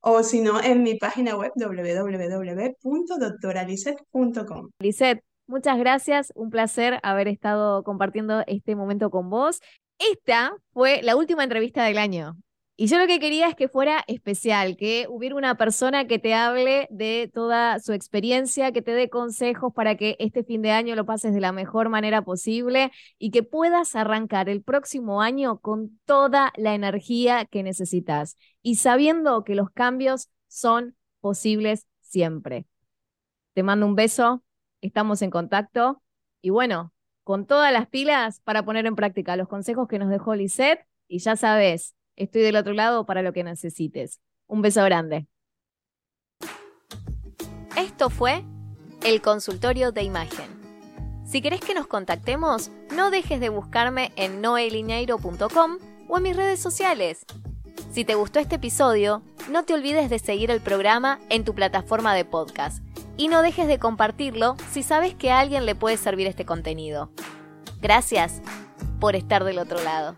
o si no, en mi página web www.doctoralisette.com. Lisette, muchas gracias. Un placer haber estado compartiendo este momento con vos. Esta fue la última entrevista del año. Y yo lo que quería es que fuera especial, que hubiera una persona que te hable de toda su experiencia, que te dé consejos para que este fin de año lo pases de la mejor manera posible y que puedas arrancar el próximo año con toda la energía que necesitas y sabiendo que los cambios son posibles siempre. Te mando un beso, estamos en contacto y bueno, con todas las pilas para poner en práctica los consejos que nos dejó Lisette y ya sabes, Estoy del otro lado para lo que necesites. Un beso grande. Esto fue el consultorio de imagen. Si querés que nos contactemos, no dejes de buscarme en noelineiro.com o en mis redes sociales. Si te gustó este episodio, no te olvides de seguir el programa en tu plataforma de podcast y no dejes de compartirlo si sabes que a alguien le puede servir este contenido. Gracias por estar del otro lado.